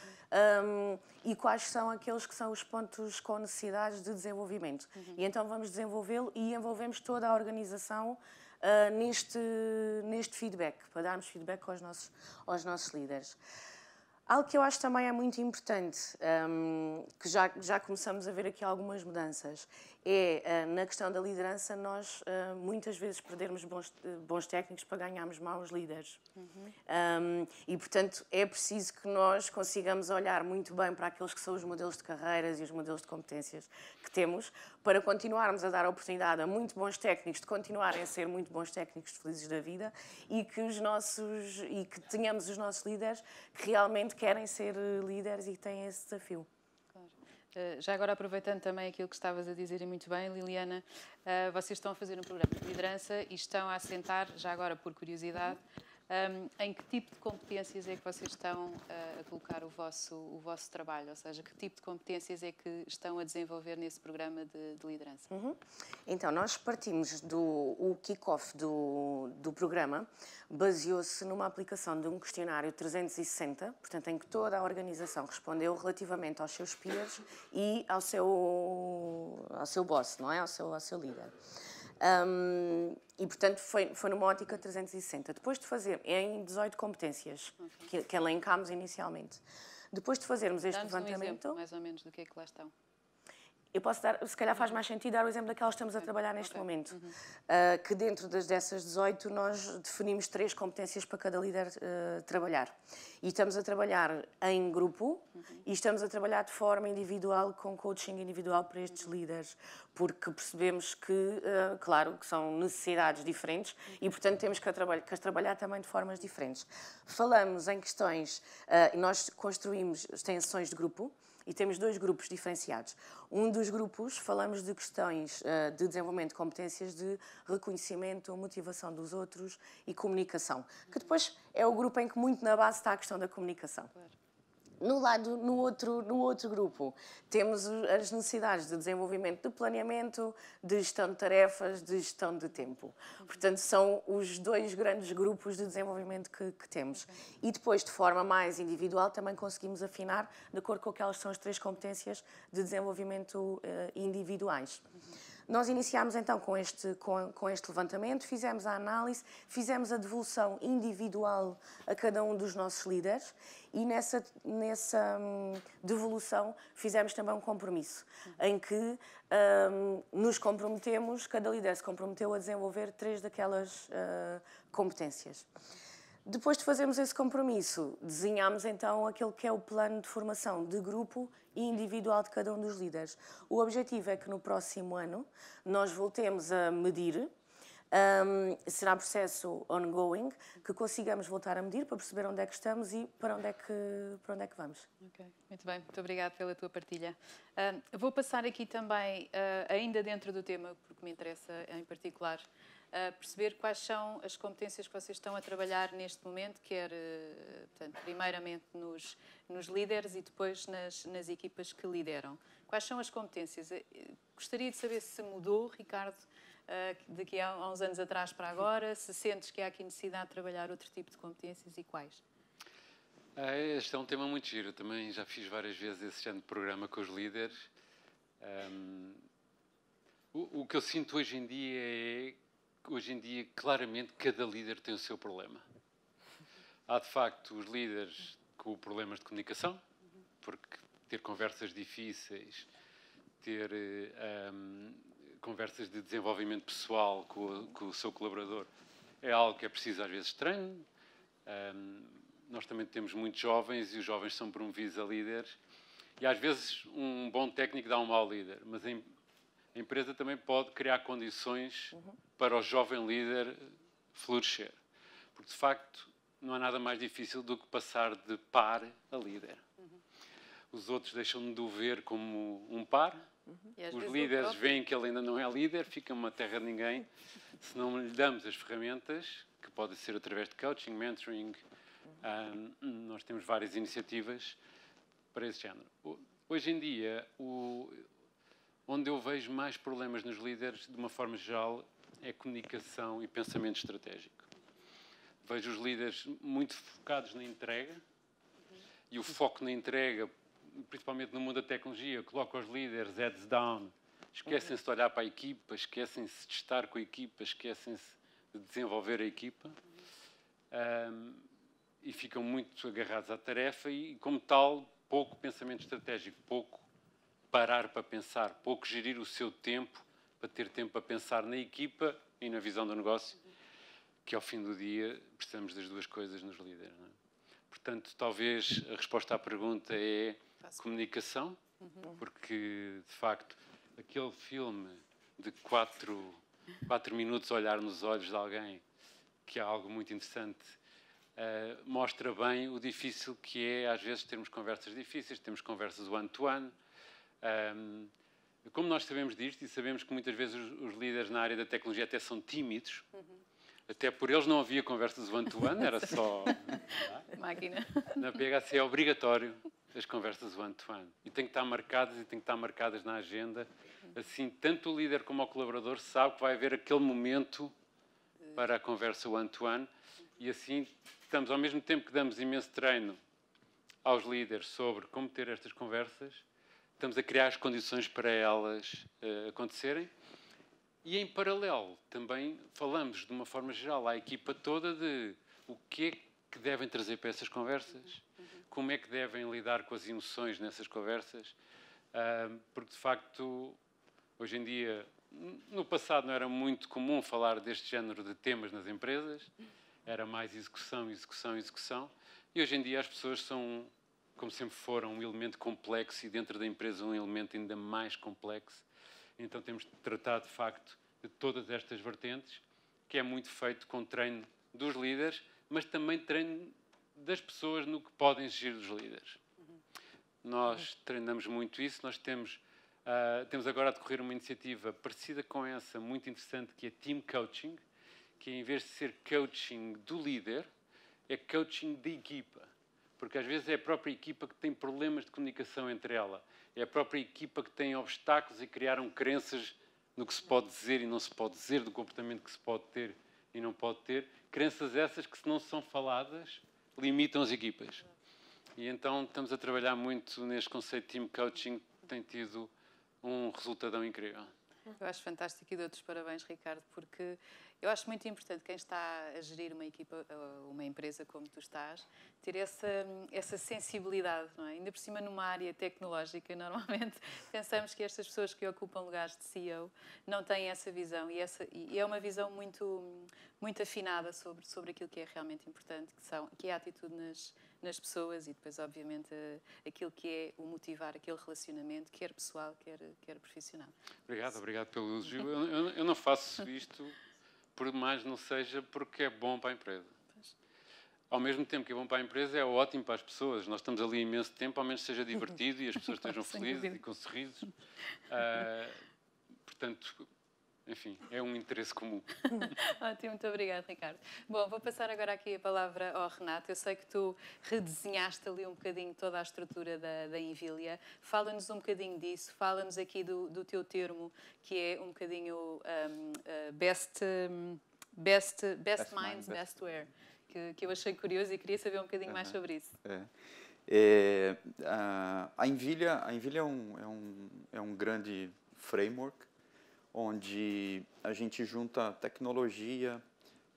um, e quais são aqueles que são os pontos com necessidades de desenvolvimento. Uhum. E então vamos desenvolvê-lo e envolvemos toda a organização uh, neste, neste feedback, para darmos feedback aos nossos, aos nossos líderes. Algo que eu acho também é muito importante, um, que já, já começamos a ver aqui algumas mudanças, é uh, na questão da liderança nós uh, muitas vezes perdermos bons, bons técnicos para ganharmos maus líderes. Uhum. Um, e, portanto, é preciso que nós consigamos olhar muito bem para aqueles que são os modelos de carreiras e os modelos de competências que temos, para continuarmos a dar oportunidade a muito bons técnicos de continuarem a ser muito bons técnicos felizes da vida e que os nossos e que tenhamos os nossos líderes que realmente querem ser líderes e têm esse desafio. Uh, já agora, aproveitando também aquilo que estavas a dizer e muito bem, Liliana, uh, vocês estão a fazer um programa de liderança e estão a assentar, já agora por curiosidade, um, em que tipo de competências é que vocês estão uh, a colocar o vosso, o vosso trabalho? Ou seja, que tipo de competências é que estão a desenvolver nesse programa de, de liderança? Uhum. Então, nós partimos do kick-off do, do programa, baseou-se numa aplicação de um questionário 360, portanto, em que toda a organização respondeu relativamente aos seus peers e ao seu, ao seu boss, não é? Ao seu, ao seu líder. Um, e, portanto, foi, foi numa ótica 360. Depois de fazer, em 18 competências okay. que, que elencámos inicialmente. Depois de fazermos este levantamento. Um exemplo, mais ou menos, do que é que lá estão. Eu posso dar, se calhar faz mais sentido dar o exemplo daquelas que estamos a trabalhar neste okay. momento. Uhum. Uh, que dentro das, dessas 18 nós definimos três competências para cada líder uh, trabalhar. E estamos a trabalhar em grupo uhum. e estamos a trabalhar de forma individual, com coaching individual para estes uhum. líderes, porque percebemos que, uh, claro, que são necessidades diferentes e, portanto, temos que, que as trabalhar também de formas diferentes. Falamos em questões, nós construímos extensões de grupo, e temos dois grupos diferenciados. Um dos grupos falamos de questões uh, de desenvolvimento de competências de reconhecimento, motivação dos outros e comunicação, que depois é o grupo em que muito na base está a questão da comunicação. No lado, no outro, no outro grupo, temos as necessidades de desenvolvimento de planeamento, de gestão de tarefas, de gestão de tempo. Portanto, são os dois grandes grupos de desenvolvimento que, que temos. E depois, de forma mais individual, também conseguimos afinar de acordo com aquelas são as três competências de desenvolvimento uh, individuais. Nós iniciámos então com este, com, com, este levantamento, fizemos a análise, fizemos a devolução individual a cada um dos nossos líderes e nessa, nessa hum, devolução fizemos também um compromisso, em que hum, nos comprometemos, cada líder se comprometeu a desenvolver três daquelas uh, competências. Depois de fazermos esse compromisso, desenhamos então aquele que é o plano de formação de grupo e individual de cada um dos líderes. O objetivo é que no próximo ano nós voltemos a medir. Um, será processo ongoing que consigamos voltar a medir para perceber onde é que estamos e para onde é que, para onde é que vamos. Ok, muito bem, muito obrigada pela tua partilha. Uh, vou passar aqui também, uh, ainda dentro do tema, porque me interessa em particular, perceber quais são as competências que vocês estão a trabalhar neste momento, quer, eh, portanto, primeiramente nos, nos líderes e depois nas, nas equipas que lideram. Quais são as competências? Eh, gostaria de saber se mudou, Ricardo, eh, daqui a uns anos atrás para agora, se sentes que há aqui necessidade de trabalhar outro tipo de competências e quais? Este é um tema muito giro. Também já fiz várias vezes esse género de programa com os líderes. Um, o, o, que eu sinto hoje em dia é hoje em dia, claramente, cada líder tem o seu problema. Há, de facto, os líderes com problemas de comunicação, porque ter conversas difíceis, ter um, ehm, conversas de desenvolvimento pessoal com o, com o, seu colaborador é algo que é preciso, às vezes, treino. Um, nós também temos muitos jovens e os jovens são promovidos a líderes. E às vezes um bom técnico dá um mau líder, mas em a empresa também pode criar condições uhum. para o jovem líder florescer. Porque, de facto, não há nada mais difícil do que passar de par a líder. Uhum. Os outros deixam de o ver como um par, uhum. os líderes veem que ele ainda não é líder, fica uma terra de ninguém. Se não lhe damos as ferramentas, que pode ser através de coaching, mentoring, um, nós temos várias iniciativas para esse género. Hoje em dia, o, Onde eu vejo mais problemas nos líderes, de uma forma geral, é comunicação e pensamento estratégico. Vejo os líderes muito focados na entrega e o foco na entrega, principalmente no mundo da tecnologia, coloca os líderes heads down, esquecem-se de olhar para a equipa, esquecem-se de estar com a equipa, esquecem-se de desenvolver a equipa um, e ficam muito agarrados à tarefa e, como tal, pouco pensamento estratégico, pouco parar para pensar, pouco gerir o seu tempo para ter tempo para pensar na equipa e na visão do negócio, que ao fim do dia precisamos das duas coisas nos líderes. É? Portanto, talvez a resposta à pergunta é comunicação, uhum. porque de facto aquele filme de quatro, quatro minutos olhar nos olhos de alguém, que é algo muito interessante, uh, mostra bem o difícil que é às vezes termos conversas difíceis, temos conversas one-to-one, -one, um, como nós sabemos disto e sabemos que muitas vezes os, os, líderes na área da tecnologia até são tímidos, uhum. até por eles não havia conversas one-to-one, -one, era só. Máquina. Na PHC é obrigatório as conversas one-to-one. -one. E tem que estar marcadas e tem que estar marcadas na agenda. Assim, tanto o líder como o colaborador sabe que vai haver aquele momento para a conversa one-to-one. -one, e assim, estamos ao mesmo tempo que damos imenso treino aos líderes sobre como ter estas conversas estamos a criar as condições para elas uh, acontecerem. E em paralelo, também falamos de uma forma geral à equipa toda de o que é que devem trazer para essas conversas, como é que devem lidar com as emoções nessas conversas, uh, porque de facto, hoje em dia, no passado não era muito comum falar deste género de temas nas empresas, era mais execução, execução, execução, e hoje em dia as pessoas são como sempre foram, um elemento complexo e dentro da empresa um elemento ainda mais complexo. Então temos de tratar, de facto, de todas estas vertentes, que é muito feito com treino dos líderes, mas também treino das pessoas no que podem exigir dos líderes. Nós treinamos muito isso, nós temos, uh, temos agora a decorrer uma iniciativa parecida com essa, muito interessante, que é Team Coaching, que em vez de ser coaching do líder, é coaching da equipa porque às vezes é a própria equipa que tem problemas de comunicação entre ela, é a própria equipa que tem obstáculos e criaram crenças no que se pode dizer e não se pode dizer, do comportamento que se pode ter e não pode ter, crenças essas que se não são faladas limitam as equipas. E então estamos a trabalhar muito neste conceito de team coaching, que tem tido um resultadão incrível. Eu acho fantástico e dou-te os parabéns, Ricardo, porque eu acho muito importante quem está a gerir uma equipa, uma empresa como tu estás, ter essa, essa sensibilidade, não é? Ainda por cima numa área tecnológica, normalmente pensamos que estas pessoas que ocupam lugares de CEO não têm essa visão e, essa, e é uma visão muito, muito afinada sobre, sobre aquilo que é realmente importante, que, são, que é a atitude nas, nas pessoas e depois, obviamente, aquilo que é o motivar aquele relacionamento, quer pessoal, quer, quer profissional. Obrigado, obrigado pelo elogio. Eu, eu, eu não faço isto por mais não seja porque é bom para a empresa. Ao mesmo tempo que é bom para a empresa, é ótimo para as pessoas. Nós estamos ali imenso tempo, ao menos seja divertido e as pessoas estejam felizes e com sorrisos. Uh, portanto, enfim, é um interesse comum. Ótimo, muito obrigada, Ricardo. Bom, vou passar agora aqui a palavra ao Renato. Eu sei que tu redesenhaste ali um bocadinho toda a estrutura da, da Invília. Fala-nos um bocadinho disso, fala-nos aqui do, do teu termo, que é um bocadinho um, uh, best, um, best, best, best minds, mind, best wear, que, que eu achei curioso e queria saber um bocadinho mais sobre isso. É. É, a, a a Invília é, um, é, um, é um grande framework onde a gente junta tecnologia,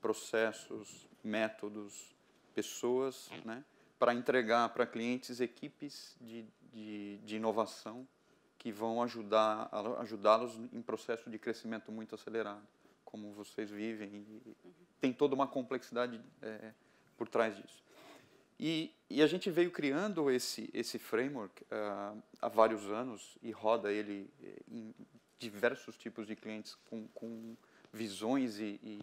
processos, métodos, pessoas, né, para entregar para clientes equipes de, de, de, inovação que vão ajudar ajudá-los em processo de crescimento muito acelerado, como vocês vivem. Tem toda uma complexidade é, por trás disso. E, e, a gente veio criando esse, esse framework uh, há vários anos e roda ele em diversos tipos de clientes com, com visões e, e,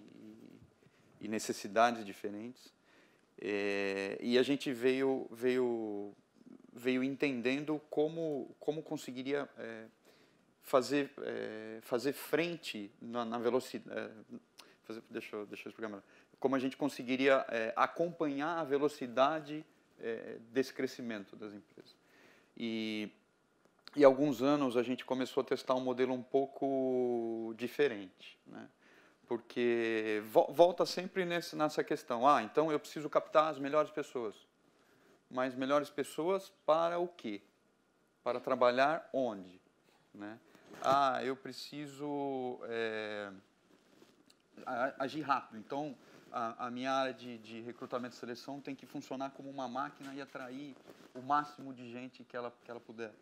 e, necessidades diferentes. É, e a gente veio, veio, veio entendendo como, como conseguiria é, fazer, é, fazer frente na, na velocidade. É, fazer, deixa, deixa eu explicar melhor. Como a gente conseguiria é, acompanhar a velocidade é, desse crescimento das empresas. E e alguns anos a gente começou a testar um modelo um pouco diferente, né? porque volta sempre nesse, nessa questão, ah, então eu preciso captar as melhores pessoas, mas melhores pessoas para o quê? Para trabalhar onde? Né? Ah, eu preciso é, agir rápido, então a, a minha área de, de recrutamento e seleção tem que funcionar como uma máquina e atrair o máximo de gente que ela, que ela puder.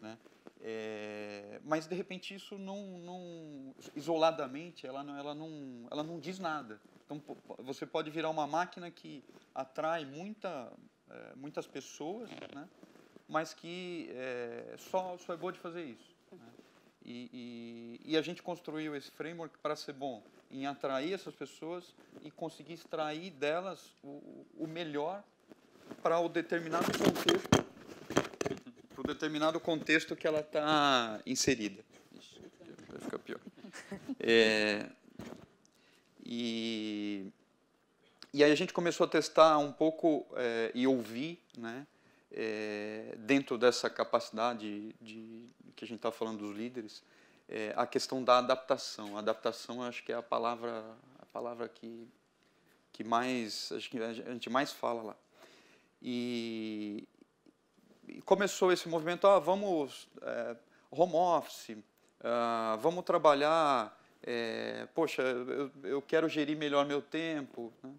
Né? É, mas de repente isso não, não, isoladamente ela não, ela não, ela não diz nada. Então você pode virar uma máquina que atrai muita, é, muitas pessoas, né? mas que é, só, só é boa de fazer isso. Né? E, e, e, a gente construiu esse framework para ser bom em atrair essas pessoas e conseguir extrair delas o, o melhor para o determinado contexto determinado contexto que ela está inserida. Ixi, vai ficar pior. É, e, e aí a gente começou a testar um pouco é, e ouvir, né, é, dentro dessa capacidade de, que a gente está falando dos líderes, é, a questão da adaptação. A adaptação, acho que é a palavra, a palavra que, que mais a gente mais fala lá. E, começou esse movimento, ah, vamos é, home office, ah, vamos trabalhar, é, poxa, eu, eu, quero gerir melhor meu tempo. Né?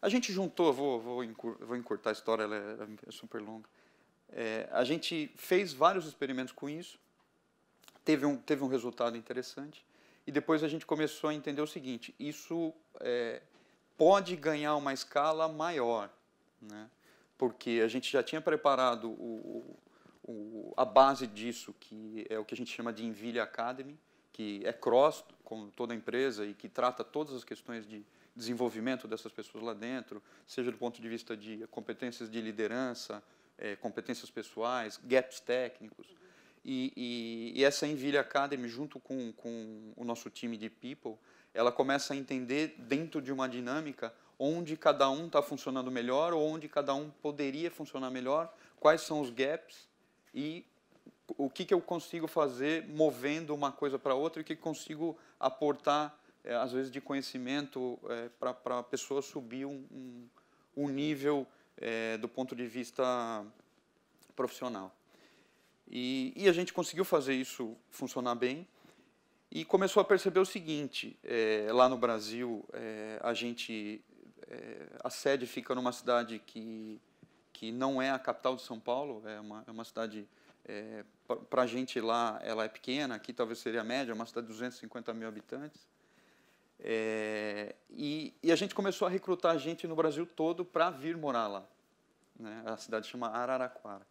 A gente juntou, vou, vou, encurtar a história, ela é, é super longa. É, a gente fez vários experimentos com isso, teve um, teve um resultado interessante, e depois a gente começou a entender o seguinte, isso é, pode ganhar uma escala maior, né? Porque a gente já tinha preparado o, o, a base disso, que é o que a gente chama de Envilha Academy, que é cross com toda a empresa e que trata todas as questões de desenvolvimento dessas pessoas lá dentro, seja do ponto de vista de competências de liderança, é, competências pessoais, gaps técnicos. E, e, e, essa Envilha Academy, junto com, com o nosso time de people, ela começa a entender dentro de uma dinâmica onde cada um está funcionando melhor, ou onde cada um poderia funcionar melhor, quais são os gaps e o que, que eu consigo fazer movendo uma coisa para outra e o que consigo aportar, é, às vezes, de conhecimento é, para a pessoa subir um, um, um nível é, do ponto de vista profissional. E, e, a gente conseguiu fazer isso funcionar bem e começou a perceber o seguinte: lá no Brasil, a gente é, a sede fica numa cidade que que não é a capital de São Paulo, é uma, é uma cidade é, para a gente lá ela é pequena, aqui talvez seria a média, uma cidade de 250 mil habitantes. É, e, e, a gente começou a recrutar gente no Brasil todo para vir morar lá. Né? A cidade chama Araraquara.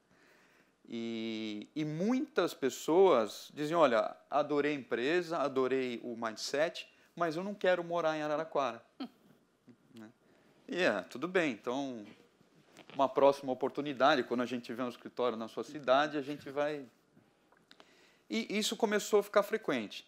E, e, muitas pessoas diziam: Olha, adorei a empresa, adorei o mindset, mas eu não quero morar em Araraquara. E é, tudo bem, então, uma próxima oportunidade, quando a gente tiver um escritório na sua cidade, a gente vai. E isso começou a ficar frequente.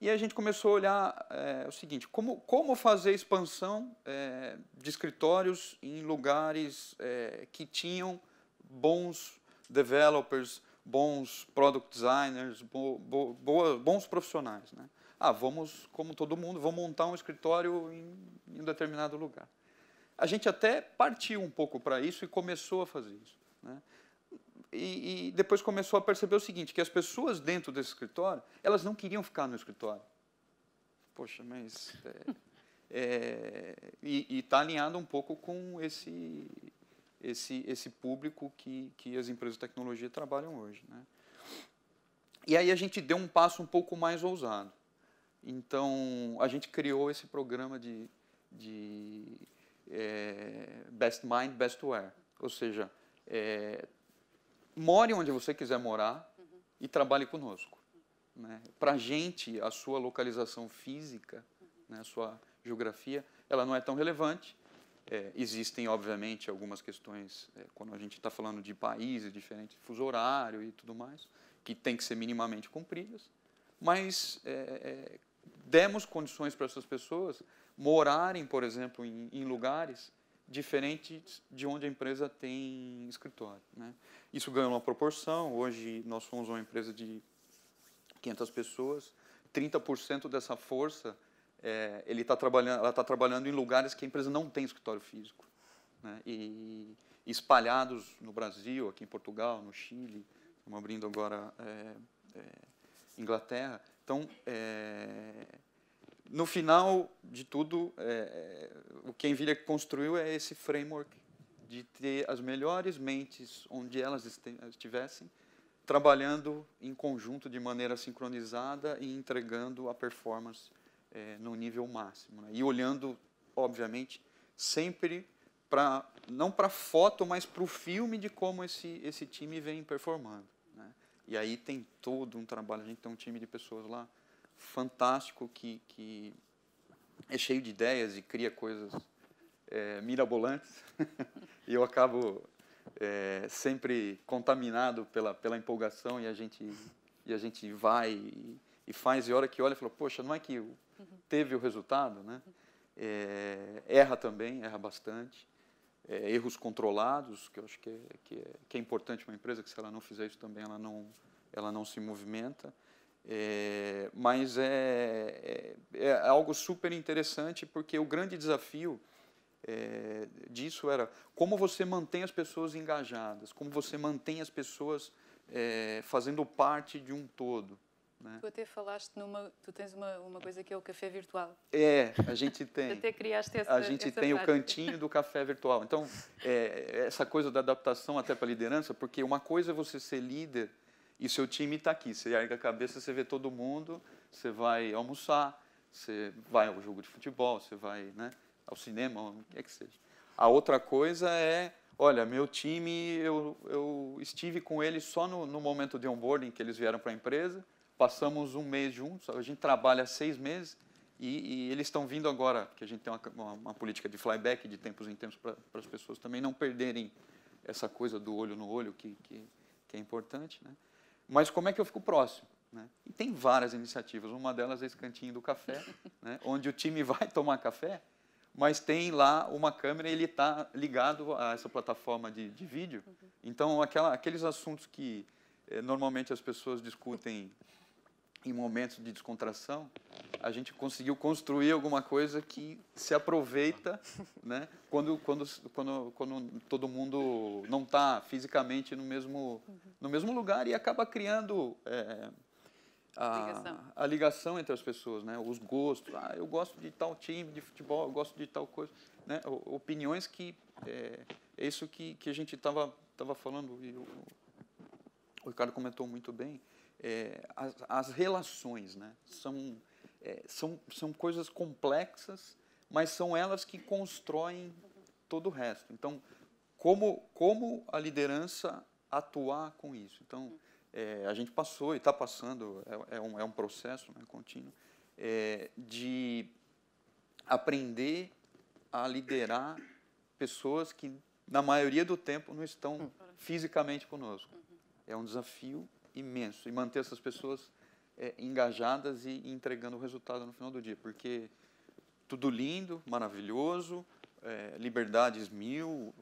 E a gente começou a olhar é, o seguinte: como, como fazer expansão é, de escritórios em lugares é, que tinham bons developers, bons product designers, bo, bo, bons profissionais. Né? Ah, vamos, como todo mundo, vamos montar um escritório em, em um determinado lugar. A gente até partiu um pouco para isso e começou a fazer isso. Né? E, e, depois começou a perceber o seguinte, que as pessoas dentro desse escritório, elas não queriam ficar no escritório. Poxa, mas... É, é, e está alinhado um pouco com esse esse, esse público que, que as empresas de tecnologia trabalham hoje. Né? E aí a gente deu um passo um pouco mais ousado. Então, a gente criou esse programa de, de é, Best Mind, Best Wear. Ou seja, é, more onde você quiser morar uhum. e trabalhe conosco. Né? Para a gente, a sua localização física, uhum. né, a sua geografia, ela não é tão relevante, é, existem, obviamente, algumas questões, é, quando a gente está falando de países diferentes, fuso horário e tudo mais, que tem que ser minimamente cumpridas, mas é, é demos condições para essas pessoas morarem, por exemplo, em, em, lugares diferentes de onde a empresa tem escritório. Né? Isso ganhou uma proporção, hoje nós somos uma empresa de 500 pessoas, 30% dessa força é, ele tá trabalhando, ela está trabalhando em lugares que a empresa não tem escritório físico. Né? E, espalhados no Brasil, aqui em Portugal, no Chile, estamos abrindo agora é, é, Inglaterra. Então, é, no final de tudo, é, o que a Nvidia construiu é esse framework de ter as melhores mentes onde elas estivessem, trabalhando em conjunto de maneira sincronizada e entregando a performance é, no nível máximo. Né? E olhando, obviamente, sempre para não para a foto, mas para o filme de como esse, esse time vem performando. Né? E aí tem todo um trabalho, a gente tem um time de pessoas lá fantástico que, que é cheio de ideias e cria coisas é, mirabolantes. e eu acabo é, sempre contaminado pela, pela empolgação e a gente, e a gente vai e, e faz, e a hora que olha, fala, poxa, não é que teve o resultado, né? É, erra também, erra bastante. É, erros controlados, que eu acho que é, que é, que, é, importante uma empresa, que se ela não fizer isso também, ela não, ela não se movimenta. É, mas é, é, é, algo super interessante, porque o grande desafio é, disso era como você mantém as pessoas engajadas, como você mantém as pessoas fazendo parte de um todo. Né? Tu até falaste numa. Tu tens uma, uma coisa que é o café virtual. É, a gente tem. até criaste essa. A gente essa tem prática. o cantinho do café virtual. Então, é, essa coisa da adaptação até para a liderança, porque uma coisa é você ser líder e seu time está aqui. Você ergue a cabeça, você vê todo mundo, você vai almoçar, você vai ao jogo de futebol, você vai né, ao cinema, o que é que seja. A outra coisa é olha, meu time, eu, eu estive com eles só no, no momento de onboarding que eles vieram para a empresa, passamos um mês juntos, a gente trabalha seis meses e, e eles estão vindo agora, que a gente tem uma, uma, uma, política de flyback de tempos em tempos para as pessoas também não perderem essa coisa do olho no olho, que, que, que é importante. Né? Mas como é que eu fico próximo? Né? E tem várias iniciativas, uma delas é esse cantinho do café, né? onde o time vai tomar café, mas tem lá uma câmera e ele está ligado a essa plataforma de, de vídeo. Então, aquela, aqueles assuntos que eh, normalmente as pessoas discutem em momentos de descontração, a gente conseguiu construir alguma coisa que se aproveita né, quando, quando, quando, quando todo mundo não está fisicamente no mesmo, no mesmo lugar e acaba criando é, a, Ligação. a ligação entre as pessoas, né, os gostos. Ah, eu gosto de tal time de futebol, eu gosto de tal coisa. Né, opiniões que é, é isso que, que a gente estava tava falando e o, o Ricardo comentou muito bem é, as, as relações, né? São, é, são, são coisas complexas, mas são elas que constroem todo o resto. Então, como, como a liderança atuar com isso? Então, é, a gente passou e está passando, é, é, um, é um processo né, contínuo, é, de aprender a liderar pessoas que, na maioria do tempo, não estão fisicamente conosco. É um desafio imenso e manter essas pessoas é, engajadas e, entregando o resultado no final do dia, porque tudo lindo, maravilhoso, é, liberdades mil,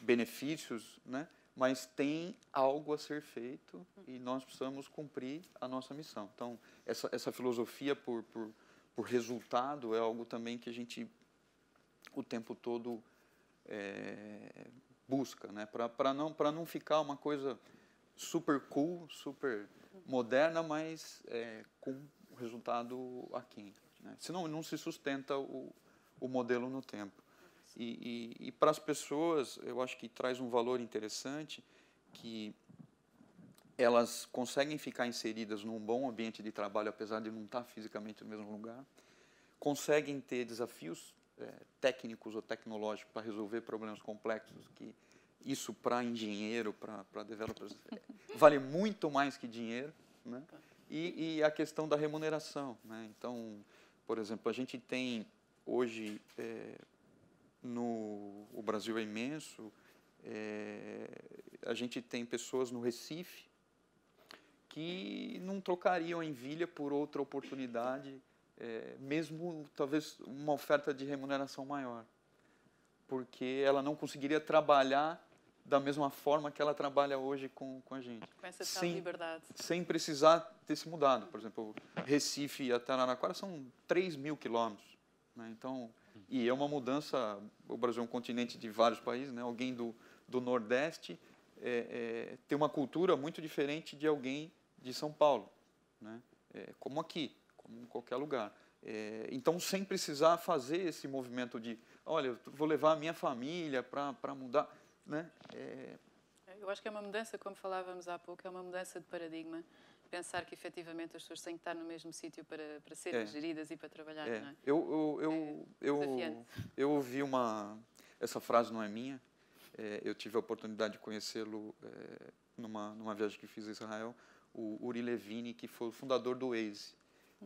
benefícios, né? Mas tem algo a ser feito e nós precisamos cumprir a nossa missão. Então, essa, essa filosofia por, por, por resultado é algo também que a gente o tempo todo é, busca, né? Para não não ficar uma coisa super cool, super moderna, mas é, com resultado aquém. Né? Senão não se sustenta o, o modelo no tempo. E, e, e para as pessoas, eu acho que traz um valor interessante que elas conseguem ficar inseridas num bom ambiente de trabalho, apesar de não estar fisicamente no mesmo lugar, conseguem ter desafios eh, técnicos ou tecnológicos para resolver problemas complexos que isso para engenheiro, para developers, vale muito mais que dinheiro, né? E, e a questão da remuneração, né? Então, por exemplo, a gente tem hoje eh, no o Brasil é imenso, eh, a gente tem pessoas no Recife que não trocariam em Vilha por outra oportunidade, eh, mesmo talvez uma oferta de remuneração maior, porque ela não conseguiria trabalhar da mesma forma que ela trabalha hoje com, com a gente Com essa Sim. liberdade. sem precisar ter se mudado. Por exemplo, Recife até Araraquara são 3 mil quilômetros. Né? Então, e é uma mudança. O Brasil é um continente de vários países. Né? Alguém do, do Nordeste é, é, tem uma cultura muito diferente de alguém de São Paulo, né? É, como aqui, como em qualquer lugar. É, então, sem precisar fazer esse movimento de, olha, eu vou levar a minha família para mudar. Né? É, Eu acho que é uma mudança, como falávamos há pouco, é uma mudança de paradigma. Pensar que efetivamente as pessoas têm que estar no mesmo sítio para, para serem É. geridas e para trabalhar, É, não é? eu, eu, eu, eu, desafiante. eu ouvi uma. Essa frase não é minha. é, eu tive a oportunidade de conhecê-lo é, numa, numa viagem que fiz a Israel, o Uri Levine, que foi o fundador do Waze.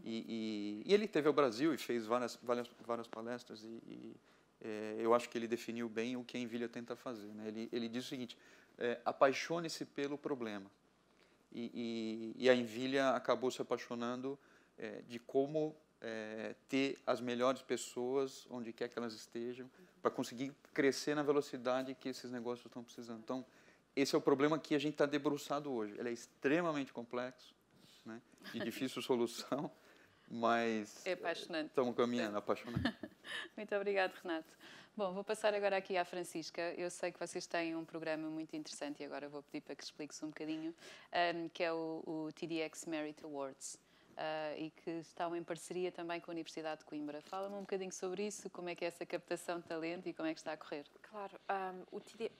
E, e, e ele teve ao Brasil e fez várias, várias, várias palestras. E, e, é, eu acho que ele definiu bem o que a Envilha tenta fazer. Né? Ele, ele diz o seguinte: é, apaixone-se pelo problema. E, e, e a Envilha acabou se apaixonando é, de como é, ter as melhores pessoas onde quer que elas estejam, para conseguir crescer na velocidade que esses negócios estão precisando. Então, esse é o problema que a gente está debruçado hoje. Ele é extremamente complexo, né, de difícil solução, mas É apaixonante. estamos caminhando, apaixonados. Muito obrigado, Renato. Bom, vou passar agora aqui à Francisca. Eu sei que vocês têm um programa muito interessante e agora vou pedir para que expliques um bocadinho, ahm, que é o, o TDX Merit Awards. ah, e que estão em parceria também com a Universidade de Coimbra. Fala-me um bocadinho sobre isso, como é que é essa captação de talento e como é que está a correr. Claro, um, o TD...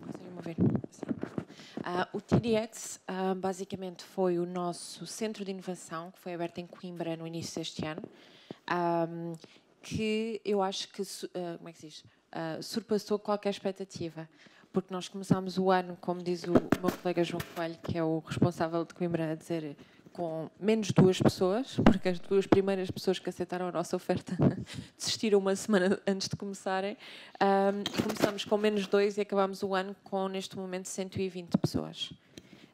Conseguem-me ouvir? Sim. Ah, o TDX ah, basicamente foi o nosso centro de inovação que foi aberto em Coimbra no início deste ano, ahm, que eu acho que ah, como é que se diz? Surpassou qualquer expectativa. Porque nós começámos o ano, como diz o meu colega João Coelho, que é o responsável de Coimbra, a dizer com menos duas pessoas, porque as duas primeiras pessoas que aceitaram a nossa oferta desistiram uma semana antes de começarem. Um, começamos com menos dois e acabamos o ano com, neste momento, 120 pessoas.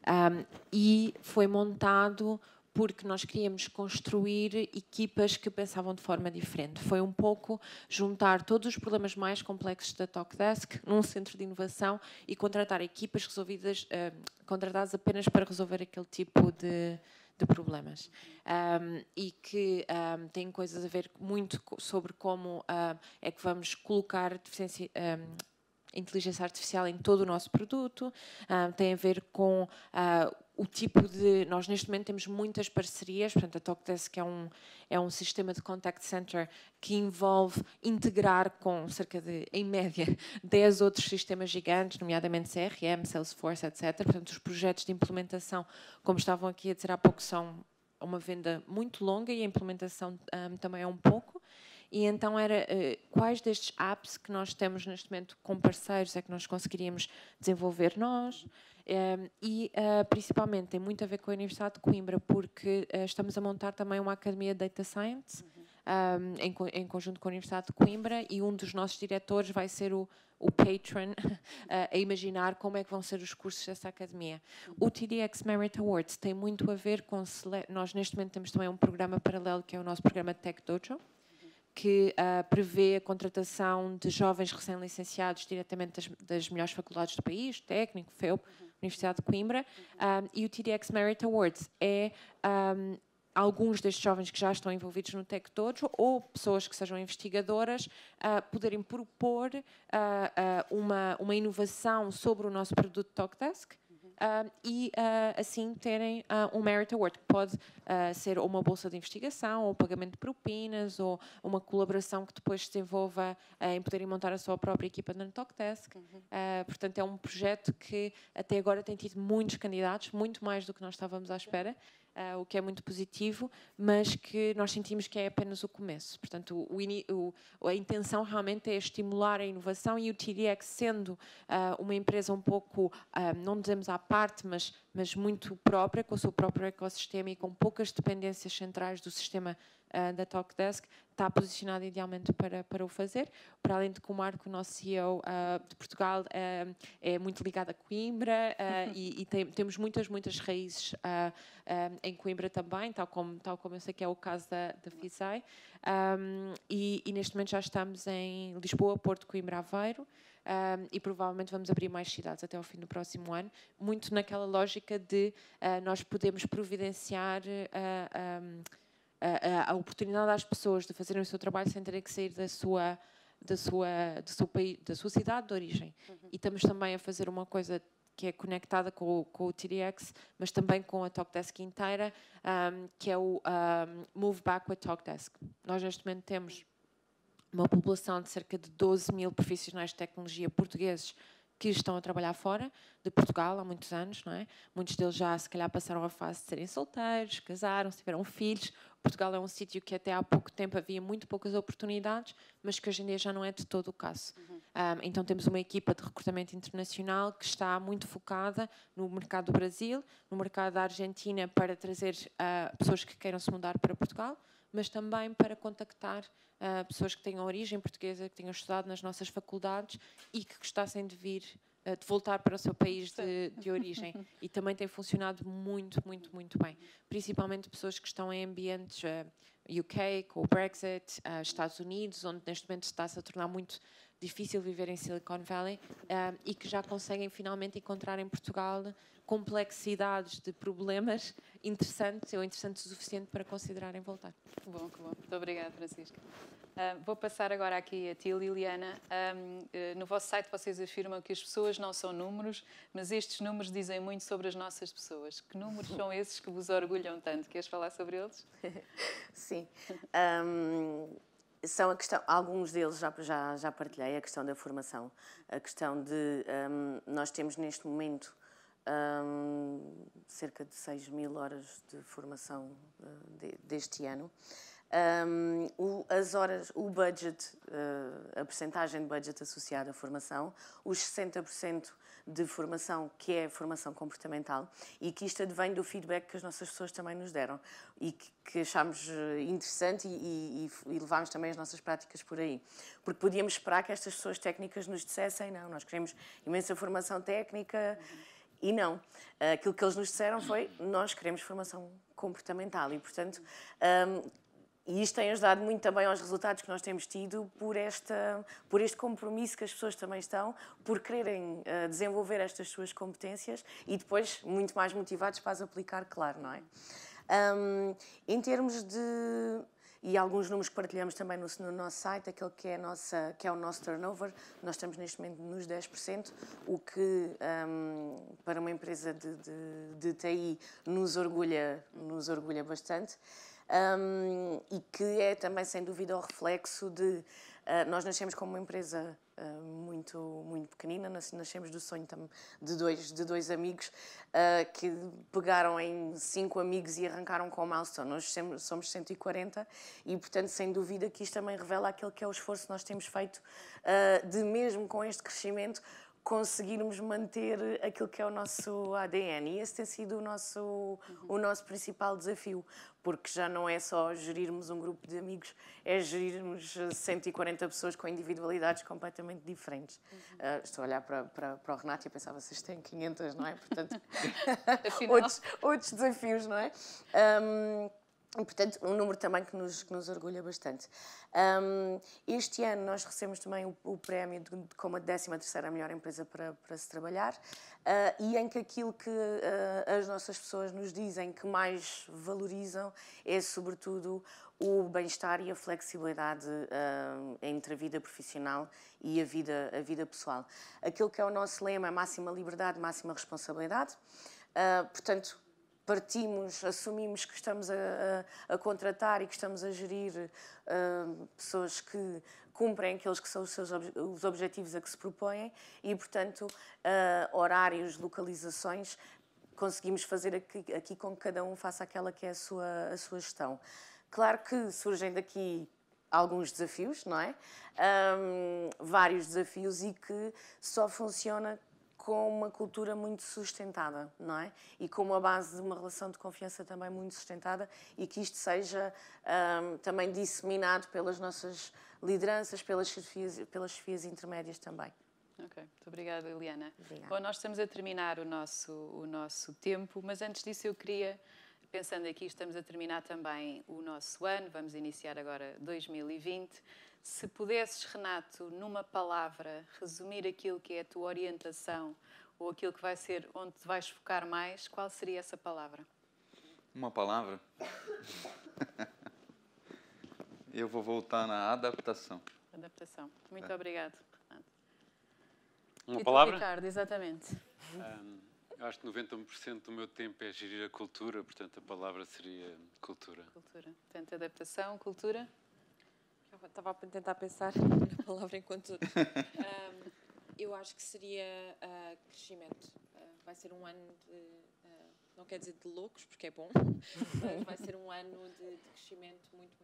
Um, e foi montado porque nós queríamos construir equipas que pensavam de forma diferente. Foi um pouco juntar todos os problemas mais complexos da Talkdesk num centro de inovação e contratar equipas resolvidas, uh, contratadas apenas para resolver aquele tipo de, de problemas. Um, e que um, tem coisas a ver muito sobre como uh, é que vamos colocar deficiência, um, inteligência artificial em todo o nosso produto, tem a ver com uh, o tipo de. Nós, neste momento, temos muitas parcerias, portanto, a Talkdesk é um, é um sistema de contact center que envolve integrar com cerca de, em média, 10 outros sistemas gigantes, nomeadamente CRM, Salesforce, etc. Portanto, os projetos de implementação, como estavam aqui a dizer há pouco, são uma venda muito longa e a implementação um, também é um pouco. E então era uh, quais destes apps que nós temos neste momento com parceiros é que nós conseguiríamos desenvolver nós. Um, e uh, principalmente tem muito a ver com a Universidade de Coimbra, porque uh, estamos a montar também uma academia de Data Science uhum. um, em, conjunto com a Universidade de Coimbra, e um dos nossos diretores vai ser o, o patron a imaginar como é que vão ser os cursos dessa academia. O TDX Merit Awards tem muito a ver com. Nós, neste momento, temos também um programa paralelo que é o nosso programa Tech Dojo que uh, prevê a contratação de jovens recém-licenciados diretamente das, das, melhores faculdades do país, técnico, FEUP, uhum. Universidade de Coimbra, um, e o TDX Merit Awards é um, alguns destes jovens que já estão envolvidos no Tech Dojo ou pessoas que sejam investigadoras uh, poderem propor uh, uma, uma inovação sobre o nosso produto TalkDesk uh, e uh, assim terem uh, um Merit Award, que pode ser uma bolsa de investigação, ou pagamento de propinas, ou uma colaboração que depois se desenvolva em poderem montar a sua própria equipa na Talkdesk. Uhum. portanto, é um projeto que até agora tem tido muitos candidatos, muito mais do que nós estávamos à espera uh, o que é muito positivo, mas que nós sentimos que é apenas o começo. Portanto, o, o, a intenção realmente é estimular a inovação e o TDX sendo uh, uma empresa um pouco, uh, não dizemos à parte, mas, mas muito própria, com o seu próprio ecossistema e com poucas dependências centrais do sistema uh, da Talkdesk está posicionado idealmente para, para o fazer. Para além de que o Marco, o nosso CEO uh, de Portugal, uh, é muito ligado a Coimbra e, e tem, temos muitas, muitas raízes em Coimbra também, tal como, tal como eu sei que é o caso da, da FISAI. Um, e, e, neste momento já estamos em Lisboa, Porto, Coimbra, Aveiro. Um, e provavelmente vamos abrir mais cidades até ao fim do próximo ano, muito naquela lógica de uh, nós podemos providenciar uh, um, a, a, oportunidade às pessoas de fazerem o seu trabalho sem terem que sair da sua da sua do seu país, da sua cidade de origem. Uhum. E estamos também a fazer uma coisa que é conectada com, o, com o TDX, mas também com a Talkdesk inteira, um, que é o um, Move Back with Talkdesk. Nós neste momento temos uma população de cerca de 12 mil profissionais de tecnologia portugueses que estão a trabalhar fora de Portugal há muitos anos, não é? Muitos deles já se calhar passaram a fase de serem solteiros, casaram, tiveram filhos, Portugal é um sítio que até há pouco tempo havia muito poucas oportunidades, mas que hoje em dia já não é de todo o caso. Uhum. Um, então temos uma equipa de recrutamento internacional que está muito focada no mercado do Brasil, no mercado da Argentina para trazer uh, pessoas que queiram se mudar para Portugal, mas também para contactar uh, pessoas que tenham origem portuguesa, que tenham estudado nas nossas faculdades e que gostassem de vir de voltar para o seu país de, de, origem e também tem funcionado muito, muito, muito bem. Principalmente pessoas que estão em ambientes uh, UK, com o Brexit, uh, Estados Unidos, onde neste momento está-se a tornar muito difícil viver em Silicon Valley uh, e que já conseguem finalmente encontrar em Portugal complexidades de problemas interessantes ou interessantes o suficiente para considerarem voltar. Que bom, que bom. Muito obrigada, Francisca. Uh, vou passar agora aqui a ti, Liliana. Um, uh, eh, no vosso site vocês afirmam que as pessoas não são números, mas estes números dizem muito sobre as nossas pessoas. Que números são esses que vos orgulham tanto? Queres falar sobre eles? Sim. Um, são a questão, alguns deles já, já, já partilhei, a questão da formação, a questão de um, nós temos neste momento cerca de 6 mil horas de formação uh, de, deste ano. Um, o, as horas, o budget, uh, a percentagem de budget associada à formação, os 60% de formação que é formação comportamental e que isto advém do feedback que as nossas pessoas também nos deram e que, que achámos eh, interessante e, e, e levámos também as nossas práticas por aí. Porque podíamos esperar que estas pessoas técnicas nos dissessem, não, nós queremos imensa formação técnica uhum. e não. Aquilo que eles nos disseram foi, nós queremos formação comportamental e, portanto, um, e isto tem ajudado muito também aos resultados que nós temos tido por, esta, por este compromisso que as pessoas também estão, por quererem uh, desenvolver estas suas competências e depois muito mais motivados para as aplicar, claro, não é? Um, em termos de e alguns números que partilhamos também no, no, nosso site, aquele que é, nossa, que é o nosso turnover, nós estamos neste momento nos 10%, o que um, para uma empresa de, de, de, TI nos orgulha, nos orgulha bastante. Um, e que é também, sem dúvida, o reflexo de Uh, nós nascemos como uma empresa uh, muito, muito pequenina, nascemos do sonho de dois, de dois amigos uh, que pegaram em cinco amigos e arrancaram com o milestone. Nós somos 140 e, portanto, sem dúvida que isto também revela aquele que é o esforço que nós temos feito de, mesmo com este crescimento, conseguirmos manter aquilo que é o nosso ADN. E esse tem sido o nosso, uhum. o nosso principal desafio, porque já não é só gerirmos um grupo de amigos, é gerirmos 140 pessoas com individualidades completamente diferentes. Uhum. Uh, estou a olhar para, para, para o Renato e a pensar, vocês têm 500, não é? Portanto, outros, outros desafios, não é? Um, e, portanto, um número também que nos, que nos orgulha bastante. Um, este ano nós recebemos também o, o prémio de, de, como a 13 melhor empresa para, para se trabalhar uh, e em que aquilo que uh, as nossas pessoas nos dizem que mais valorizam é, sobretudo, o bem-estar e a flexibilidade uh, entre a vida profissional e a vida, a vida pessoal. Aquilo que é o nosso lema é máxima liberdade, máxima responsabilidade. portanto, partimos, assumimos que estamos a, a, a, contratar e que estamos a gerir uh, pessoas que cumprem aqueles que são os seus ob os objetivos a que se propõem e, portanto, uh, horários, localizações, conseguimos fazer aqui, aqui com que cada um faça aquela que é a sua, a sua gestão. Claro que surgem daqui alguns desafios, não é? Um, vários desafios e que só funciona com uma cultura muito sustentada, não é? E com uma base de uma relação de confiança também muito sustentada e que isto seja um, também disseminado pelas nossas lideranças, pelas chefias, pelas chefias intermédias também. Ok, muito obrigada, Eliana. Obrigada. Bom, nós estamos a terminar o nosso, o nosso tempo, mas antes disso eu queria, pensando aqui, estamos a terminar também o nosso ano, vamos iniciar agora 2020. Se pudesses, Renato, numa palavra, resumir aquilo que é a tua orientação ou aquilo que vai ser onde te vais focar mais, qual seria essa palavra? Uma palavra? Eu vou voltar na adaptação. Adaptação. Muito é. obrigado. Uma e palavra? Ricardo, exatamente. Um, eu acho que 90% do meu tempo é gerir a cultura, portanto a palavra seria cultura. Cultura. Portanto, adaptação, cultura estava a tentar pensar na palavra enquanto. um, eu acho que seria uh, crescimento. Uh, vai ser um ano de. Uh, não quer dizer de loucos, porque é bom, mas vai ser um ano de, de crescimento muito,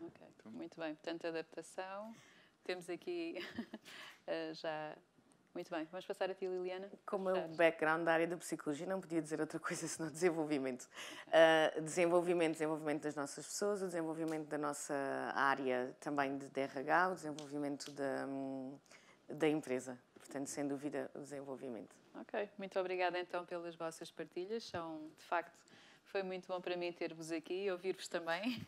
muito grande. Ok, muito bem. Portanto, adaptação. Temos aqui já muito bem, vamos passar a ti, Liliana. Como é o background da área da psicologia, não podia dizer outra coisa senão desenvolvimento. Uh, desenvolvimento, desenvolvimento das nossas pessoas, o desenvolvimento da nossa área também de DRH, o desenvolvimento da, da empresa. Portanto, sem dúvida, o desenvolvimento. Ok, muito obrigada então pelas vossas partilhas. São, de facto, foi muito bom para mim ter-vos aqui e ouvir-vos também.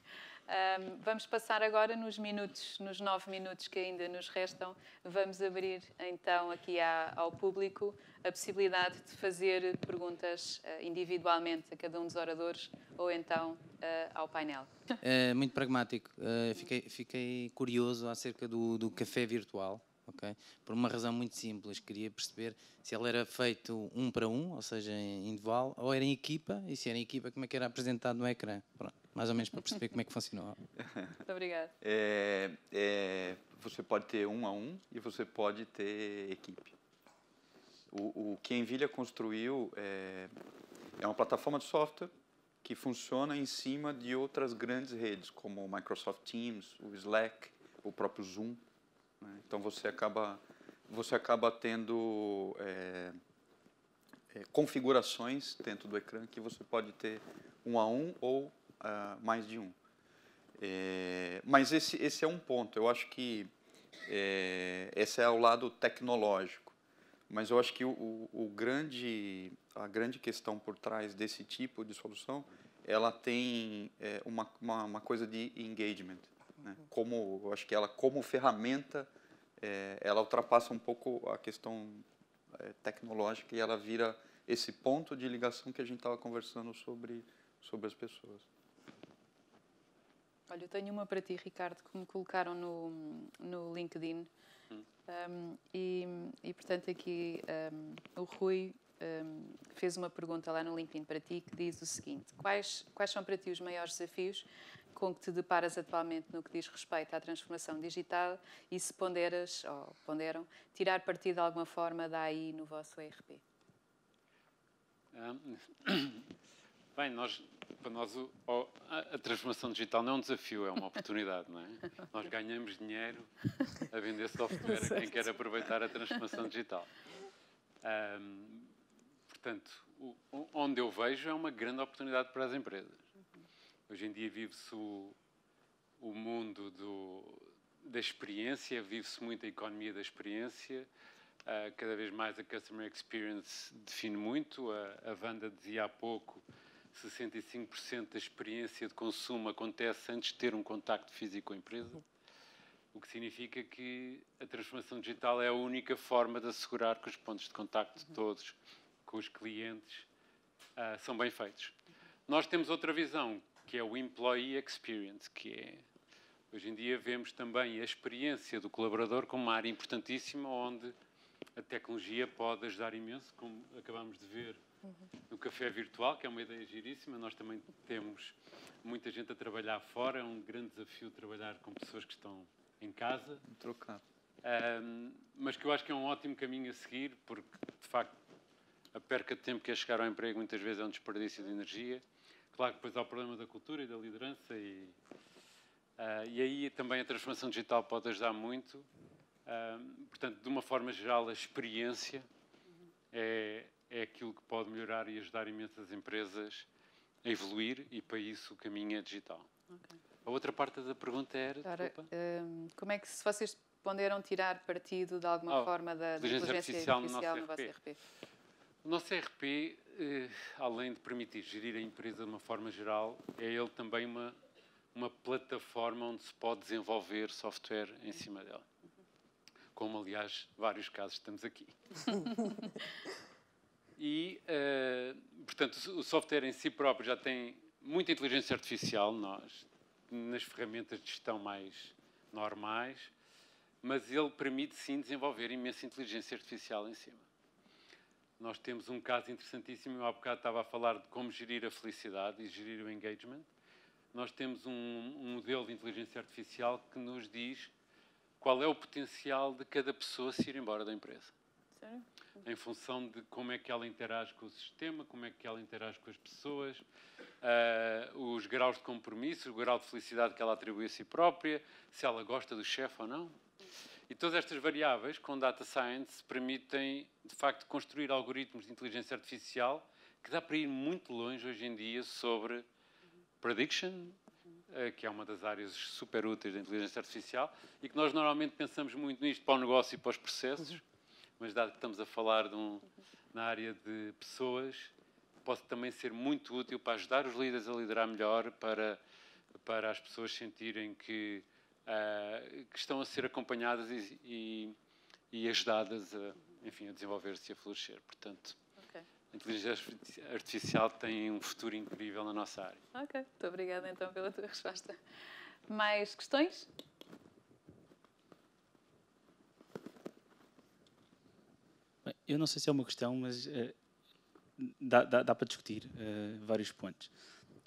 Um, vamos passar agora nos minutos, nos nove minutos que ainda nos restam, vamos abrir então aqui à, ao público a possibilidade de fazer perguntas uh, individualmente a cada um dos oradores ou então uh, ao painel. É muito pragmático. Uh, fiquei, fiquei, curioso acerca do, do café virtual. Por uma razão muito simples, queria perceber se ele era feito um para um, ou seja, individual, ou era em equipa, e se era em equipa, como é que era apresentado no ecrã. Pronto mais ou menos para perceber como é que funcionou. Muito obrigada. É, é, você pode ter um a um e você pode ter equipe. O, o que a Envilha construiu é, é uma plataforma de software que funciona em cima de outras grandes redes, como o Microsoft Teams, o Slack, o próprio Zoom. Né? Então você acaba, você acaba tendo é, é, configurações dentro do ecrã que você pode ter um a um ou uh, mais de um. É, mas esse, esse é um ponto. Eu acho que é, esse é o lado tecnológico. Mas eu acho que o, o, grande, a grande questão por trás desse tipo de solução ela tem é, uma, uma, uma, coisa de engagement. Né? Como, eu acho que ela, como ferramenta, é, ela ultrapassa um pouco a questão é, tecnológica e ela vira esse ponto de ligação que a gente estava conversando sobre, sobre as pessoas. Olha, eu tenho uma para ti, Ricardo, que me colocaram no, no LinkedIn. Hum. Um, e, e, portanto, aqui um, o Rui um, fez uma pergunta lá no LinkedIn para ti que diz o seguinte: quais, quais são para ti os maiores desafios com que te deparas atualmente no que diz respeito à transformação digital e se ponderas, ou ponderam, tirar partido de alguma forma da AI no vosso ERP? Bem, nós, para nós o, a, transformação digital não é um desafio, é uma oportunidade, não é? Nós ganhamos dinheiro a vender software a quem quer aproveitar a transformação digital. Um, portanto, o, onde eu vejo é uma grande oportunidade para as empresas. Hoje em dia vive-se o, o mundo do, da experiência, vive-se muito a economia da experiência. Uh, cada vez mais a Customer Experience define muito. A, a Wanda dizia há pouco 65% da experiência de consumo acontece antes de ter um contacto físico com a empresa, o que significa que a transformação digital é a única forma de assegurar que os pontos de contacto de todos com os clientes uh, são bem feitos. Nós temos outra visão, que é o Employee Experience, que é, hoje em dia vemos também a experiência do colaborador como uma área importantíssima, onde a tecnologia pode ajudar imenso, como acabamos de ver no café virtual, que é uma ideia giríssima. Nós também temos muita gente a trabalhar fora. É um grande desafio trabalhar com pessoas que estão em casa. Trocar. Um, mas que eu acho que é um ótimo caminho a seguir, porque, de facto, a perca de tempo que é chegar ao emprego muitas vezes é um desperdício de energia. Claro que depois há o problema da cultura e da liderança e, uh, e aí também a transformação digital pode ajudar muito. Uh, portanto, de uma forma geral, a experiência é, é aquilo que pode melhorar e ajudar imensas empresas a evoluir e para isso o caminho é digital. Okay. A outra parte da pergunta era, um, como é que se vocês ponderam tirar partido de alguma oh, forma da inteligência artificial, artificial no, no, vosso RP? O nosso RP, eh, além de permitir gerir a empresa de uma forma geral, é ele também uma, uma plataforma onde se pode desenvolver software em cima dela. Como, aliás, vários casos estamos aqui. E, uh, portanto, o software em si próprio já tem muita inteligência artificial, nós, nas ferramentas de gestão mais normais, mas ele permite sim desenvolver imensa inteligência artificial em cima. Nós temos um caso interessantíssimo, eu há bocado estava a falar de como gerir a felicidade e gerir o engagement. Nós temos um, um modelo de inteligência artificial que nos diz qual é o potencial de cada pessoa se ir embora da empresa. Sério? em função de como é que ela interage com o sistema, como é que ela interage com as pessoas, uh, os graus de compromisso, o grau de felicidade que ela atribui a si própria, se ela gosta do chefe ou não. E todas estas variáveis, com data science, permitem, de facto, construir algoritmos de inteligência artificial que dá para ir muito longe hoje em dia sobre prediction, eh, que é uma das áreas super úteis da inteligência artificial, e que nós normalmente pensamos muito nisto para o negócio e para os processos, mas dado que estamos a falar um, na área de pessoas, pode também ser muito útil para ajudar os líderes a liderar melhor, para, para as pessoas sentirem que, uh, que estão a ser acompanhadas e, e, e ajudadas a, enfim, a desenvolver-se e a florescer. Portanto, okay. a inteligência artificial tem um futuro incrível na nossa área. Ok, muito obrigada então pela tua resposta. Mais questões? Eu não sei se é uma questão, mas uh, dá, dá, dá, para discutir uh, vários pontos.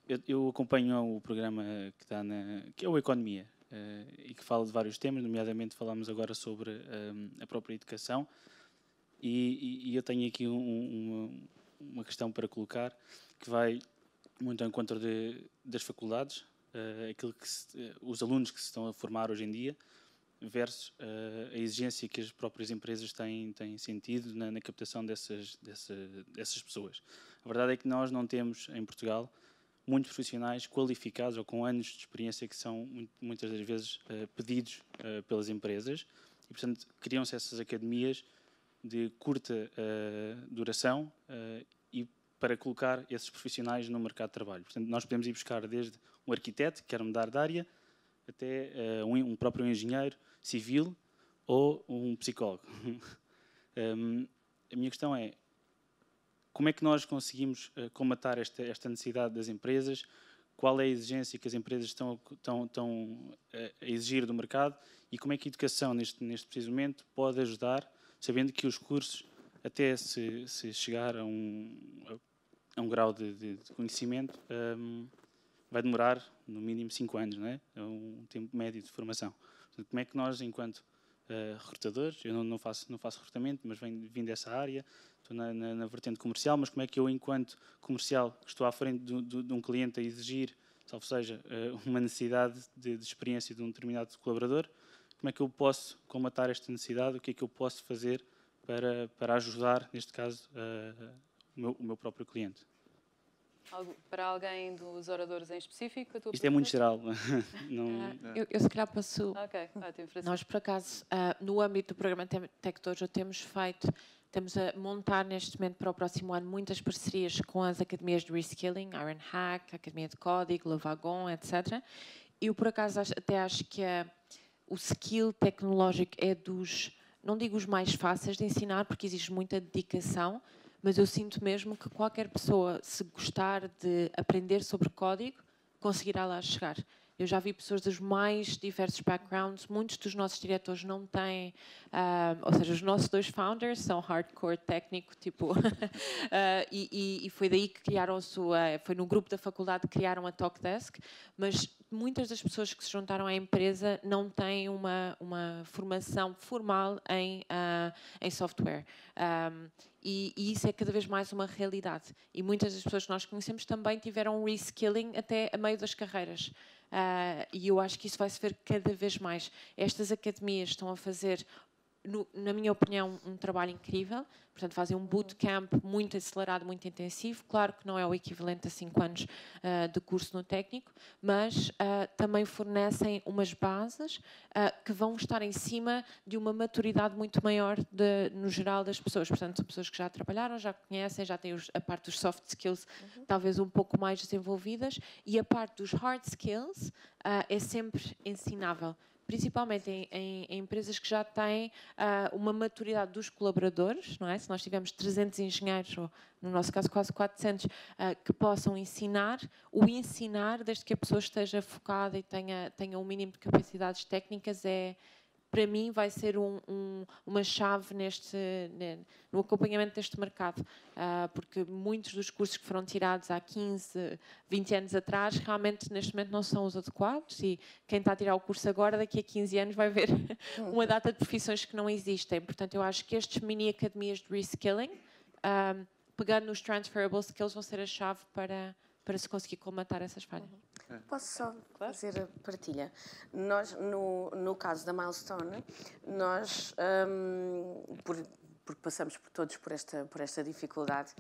Eu, eu, acompanho o programa que dá na, que é o Economia uh, e que fala de vários temas, nomeadamente falamos agora sobre a própria educação e, e, eu tenho aqui um, uma, questão para colocar que vai muito ao encontro de, das faculdades, aquilo que se, os alunos que se estão a formar hoje em dia versus uh, a exigência que as próprias empresas têm, têm sentido na, na captação dessas, dessa, dessas pessoas. A verdade é que nós não temos em Portugal muitos profissionais qualificados ou com anos de experiência que são muitas das vezes uh, pedidos uh, pelas empresas e, portanto, criam-se essas academias de curta duração e para colocar esses profissionais no mercado de trabalho. Portanto, nós podemos ir buscar desde um arquiteto que quer mudar de área até uh, um, um, próprio engenheiro civil ou um psicólogo. um, a minha questão é como é que nós conseguimos uh, comatar esta, esta necessidade das empresas? Qual é a exigência que as empresas estão, estão, estão a exigir do mercado e como é que a educação, neste, neste preciso momento, pode ajudar, sabendo que os cursos, até se, se chegar a um, a um grau de, de, de conhecimento, um, vai demorar no mínimo 5 anos, não é? É um tempo médio de formação. Portanto, como é que nós, enquanto uh, recrutadores, eu não, não, faço, não faço recrutamento, mas venho, vim dessa área, estou na, na, na, vertente comercial, mas como é que eu, enquanto comercial, que estou à frente de, de, de um cliente a exigir, salvo seja, uh, uma necessidade de, de, experiência de um determinado colaborador, como é que eu posso comatar esta necessidade, o que é que eu posso fazer para, para ajudar, neste caso, uh, o, meu, o meu próprio cliente? Para alguém dos oradores em específico? Isto é muito geral. Não... Uh, eu, eu, se calhar posso. Ok, ótimo. Nós, por acaso, uh, no âmbito do programa Tech Dojo, temos feito, temos a montar neste momento para o próximo ano muitas parcerias com as academias de reskilling, Iron Hack, Academia de Código, Le Wagon, etc. Eu, por acaso, até acho que a, o skill tecnológico é dos, não digo os mais fáceis de ensinar, porque exige muita dedicação, mas eu sinto mesmo que qualquer pessoa, se gostar de aprender sobre código, conseguirá lá chegar. Eu já vi pessoas dos mais diversos backgrounds, muitos dos nossos diretores não têm, uh, ou seja, os nossos dois founders são hardcore técnico, tipo, uh, e, e, foi daí que criaram-se, uh, foi no grupo da faculdade que criaram a Talkdesk, mas muitas das pessoas que se juntaram à empresa não têm uma, uma formação formal em, uh, em software. Um, e, e, isso é cada vez mais uma realidade. E muitas das pessoas que nós conhecemos também tiveram reskilling até a meio das carreiras. Uh, e eu acho que isso vai se ver cada vez mais. Estas academias estão a fazer no, na minha opinião, um trabalho incrível. Portanto, fazem um bootcamp muito acelerado, muito intensivo. Claro que não é o equivalente a 5 anos uh, de curso no técnico, mas uh, também fornecem umas bases uh, que vão estar em cima de uma maturidade muito maior de, no geral das pessoas. Portanto, são pessoas que já trabalharam, já conhecem, já têm os, a parte dos soft skills uhum. talvez um pouco mais desenvolvidas e a parte dos hard skills é sempre ensinável principalmente em, em, em, empresas que já têm uh, uma maturidade dos colaboradores, não é? Se nós tivermos 300 engenheiros, ou no nosso caso quase 400, uh, ah, que possam ensinar, o ensinar, desde que a pessoa esteja focada e tenha, tenha um mínimo de capacidades técnicas, é, para mim vai ser um, um, uma chave neste, no acompanhamento deste mercado, uh, porque muitos dos cursos que foram tirados há 15, 20 anos atrás, realmente neste momento não são os adequados e quem está a tirar o curso agora, daqui a 15 anos vai ver uma data de profissões que não existem. Portanto, eu acho que estes mini academias de reskilling, uh, pegando nos transferable skills, vão ser a chave para, para se conseguir colmatar essas falhas. Uhum. É. Posso só claro. fazer a partilha? Nós, no, no caso da Milestone, nós, um, por, porque passamos por todos por esta, por esta dificuldade,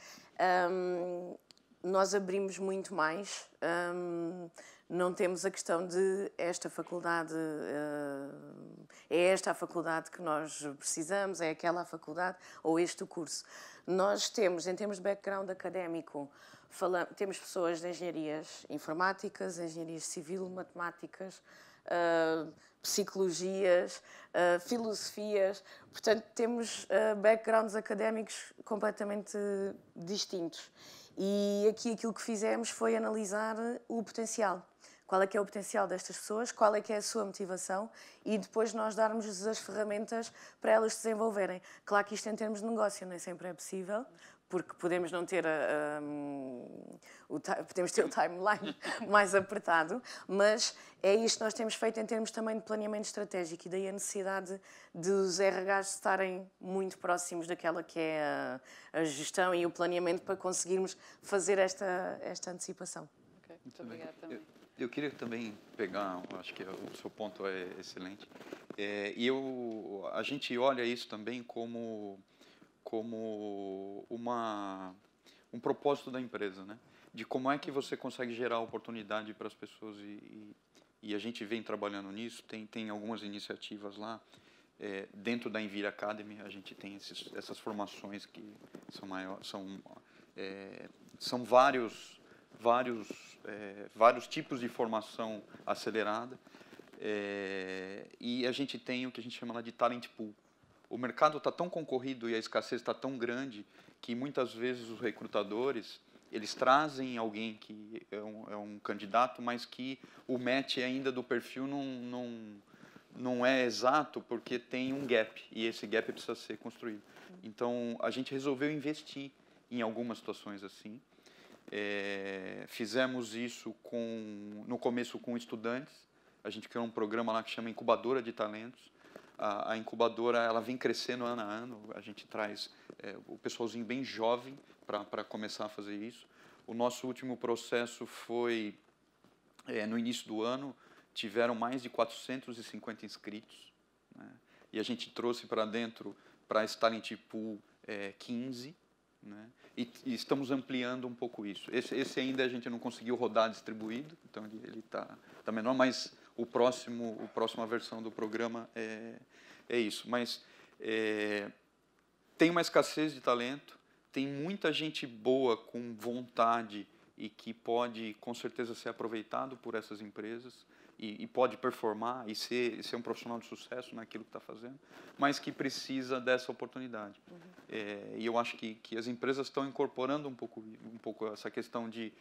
um, nós abrimos muito mais. Um, não temos a questão de esta faculdade, uh, é esta a faculdade que nós precisamos, é aquela a faculdade ou este o curso. Nós temos, em termos de background académico, Falamos, temos pessoas de engenharias informáticas, engenharias civil, matemáticas, uh, psicologias, uh, filosofias. Portanto, temos uh, backgrounds académicos completamente distintos. E aqui aquilo que fizemos foi analisar o potencial. Qual é que é o potencial destas pessoas, qual é que é a sua motivação e depois nós darmos as ferramentas para elas se desenvolverem. Claro que isto em termos de negócio nem sempre é possível, porque podemos não ter a, um, o, podemos ter o timeline mais apertado, mas é isto que nós temos feito em termos também de planeamento estratégico e daí a necessidade dos RHs estarem muito próximos daquela que é a, a gestão e o planeamento para conseguirmos fazer esta, esta antecipação. Okay, muito obrigada também. Eu, eu queria também pegar, acho que o seu ponto é excelente, é, e eu, a gente olha isso também como como uma, um propósito da empresa, né? De como é que você consegue gerar oportunidade para as pessoas e, e, e, a gente vem trabalhando nisso. Tem, tem algumas iniciativas lá. É, dentro da Envir Academy, a gente tem esses, essas formações que são, maior, são é, são vários, vários, é, vários tipos de formação acelerada. É, e a gente tem o que a gente chama lá de talent pool. O mercado está tão concorrido e a escassez está tão grande que muitas vezes os recrutadores eles trazem alguém que é um, é um, candidato, mas que o match ainda do perfil não, não, não é exato porque tem um gap e esse gap precisa ser construído. Então a gente resolveu investir em algumas situações assim. É, fizemos isso com, no começo com estudantes. A gente criou um programa lá que chama Incubadora de Talentos. A, incubadora ela vem crescendo ano a ano. A gente traz é, o pessoalzinho bem jovem para começar a fazer isso. O nosso último processo foi é, no início do ano. Tiveram mais de 450 inscritos. Né? E a gente trouxe para dentro, para esse Talent Pool, é, 15. Né? E, e, estamos ampliando um pouco isso. Esse, esse, ainda a gente não conseguiu rodar distribuído, então ele está tá menor, mas o próximo, a próxima versão do programa é, é isso. Mas é, tem uma escassez de talento, tem muita gente boa com vontade e que pode com certeza ser aproveitado por essas empresas e, e pode performar e ser, ser um profissional de sucesso naquilo que está fazendo, mas que precisa dessa oportunidade. Uhum. É, e eu acho que, que as empresas estão incorporando um pouco, um pouco essa questão de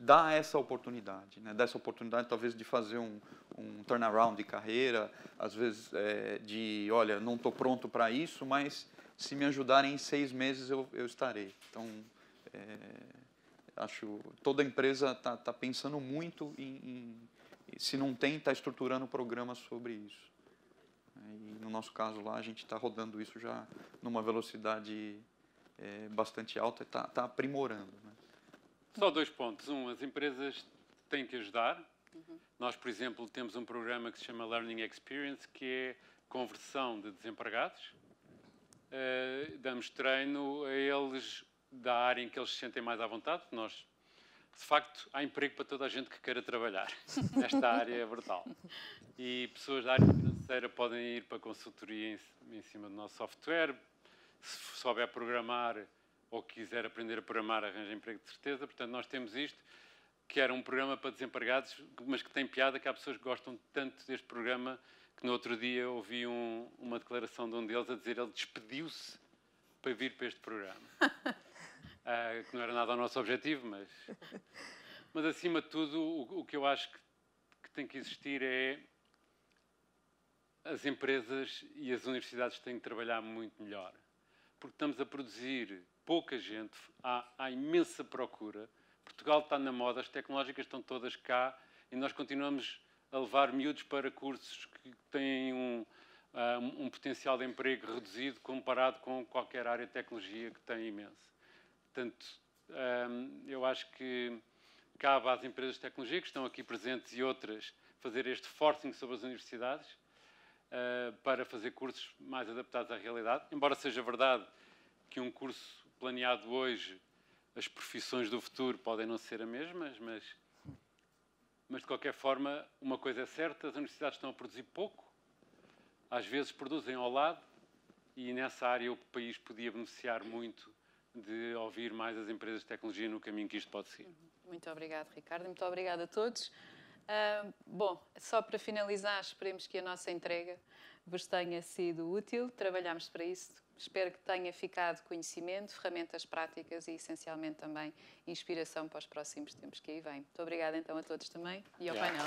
dar essa oportunidade, né? dessa oportunidade talvez de fazer um, um turnaround de carreira, às vezes é, de, olha, não estou pronto para isso, mas se me ajudarem em seis meses eu, eu estarei. Então, é, acho toda empresa está tá pensando muito em, em se não tem, está estruturando programas sobre isso. E no nosso caso lá, a gente está rodando isso já numa velocidade é, bastante alta e está tá aprimorando. Né? Só dois pontos. Um, as empresas têm que ajudar. Uhum. Nós, por exemplo, temos um programa que se chama Learning Experience, que é conversão de desempregados. Uh, damos treino a eles da área em que eles se sentem mais à vontade. Nós de facto, há emprego para toda a gente que queira trabalhar. Esta área é brutal. E pessoas da área financeira podem ir para a consultoria em, em cima do nosso software. Se souber programar ou quiser aprender a programar, arranja emprego de certeza. Portanto, nós temos isto, que era um programa para desempregados, mas que tem piada que há pessoas que gostam tanto deste programa que no outro dia ouvi um, uma declaração de um deles a dizer ele despediu-se para vir para este programa. uh, que não era nada o nosso objetivo, mas, mas acima de tudo, o, o que eu acho que, que, tem que existir é as empresas e as universidades têm que trabalhar muito melhor, porque estamos a produzir pouca gente, há, há imensa procura. Portugal está na moda, as tecnológicas estão todas cá e nós continuamos a levar miúdos para cursos que têm um, ah, um, um potencial de emprego reduzido comparado com qualquer área de tecnologia que tem imenso. Portanto, hum, eu acho que cabe às empresas de tecnologia que estão aqui presentes e outras fazer este forcing sobre as universidades uh, para fazer cursos mais adaptados à realidade. Embora seja verdade que um curso planeado hoje, as profissões do futuro podem não ser as mesmas, mas, mas de qualquer forma, uma coisa é certa: as universidades estão a produzir pouco, às vezes produzem ao lado, e nessa área o país podia beneficiar muito de ouvir mais as empresas de tecnologia no caminho que isto pode seguir. Muito obrigado, Ricardo. Muito obrigada a todos. Uh, bom, só para finalizar, esperemos que a nossa entrega vos tenha sido útil. Trabalhamos para isso. Espero que tenha ficado conhecimento, ferramentas práticas e, essencialmente, também inspiração para os próximos tempos que aí vêm. Muito obrigada, então, a todos também e ao painel.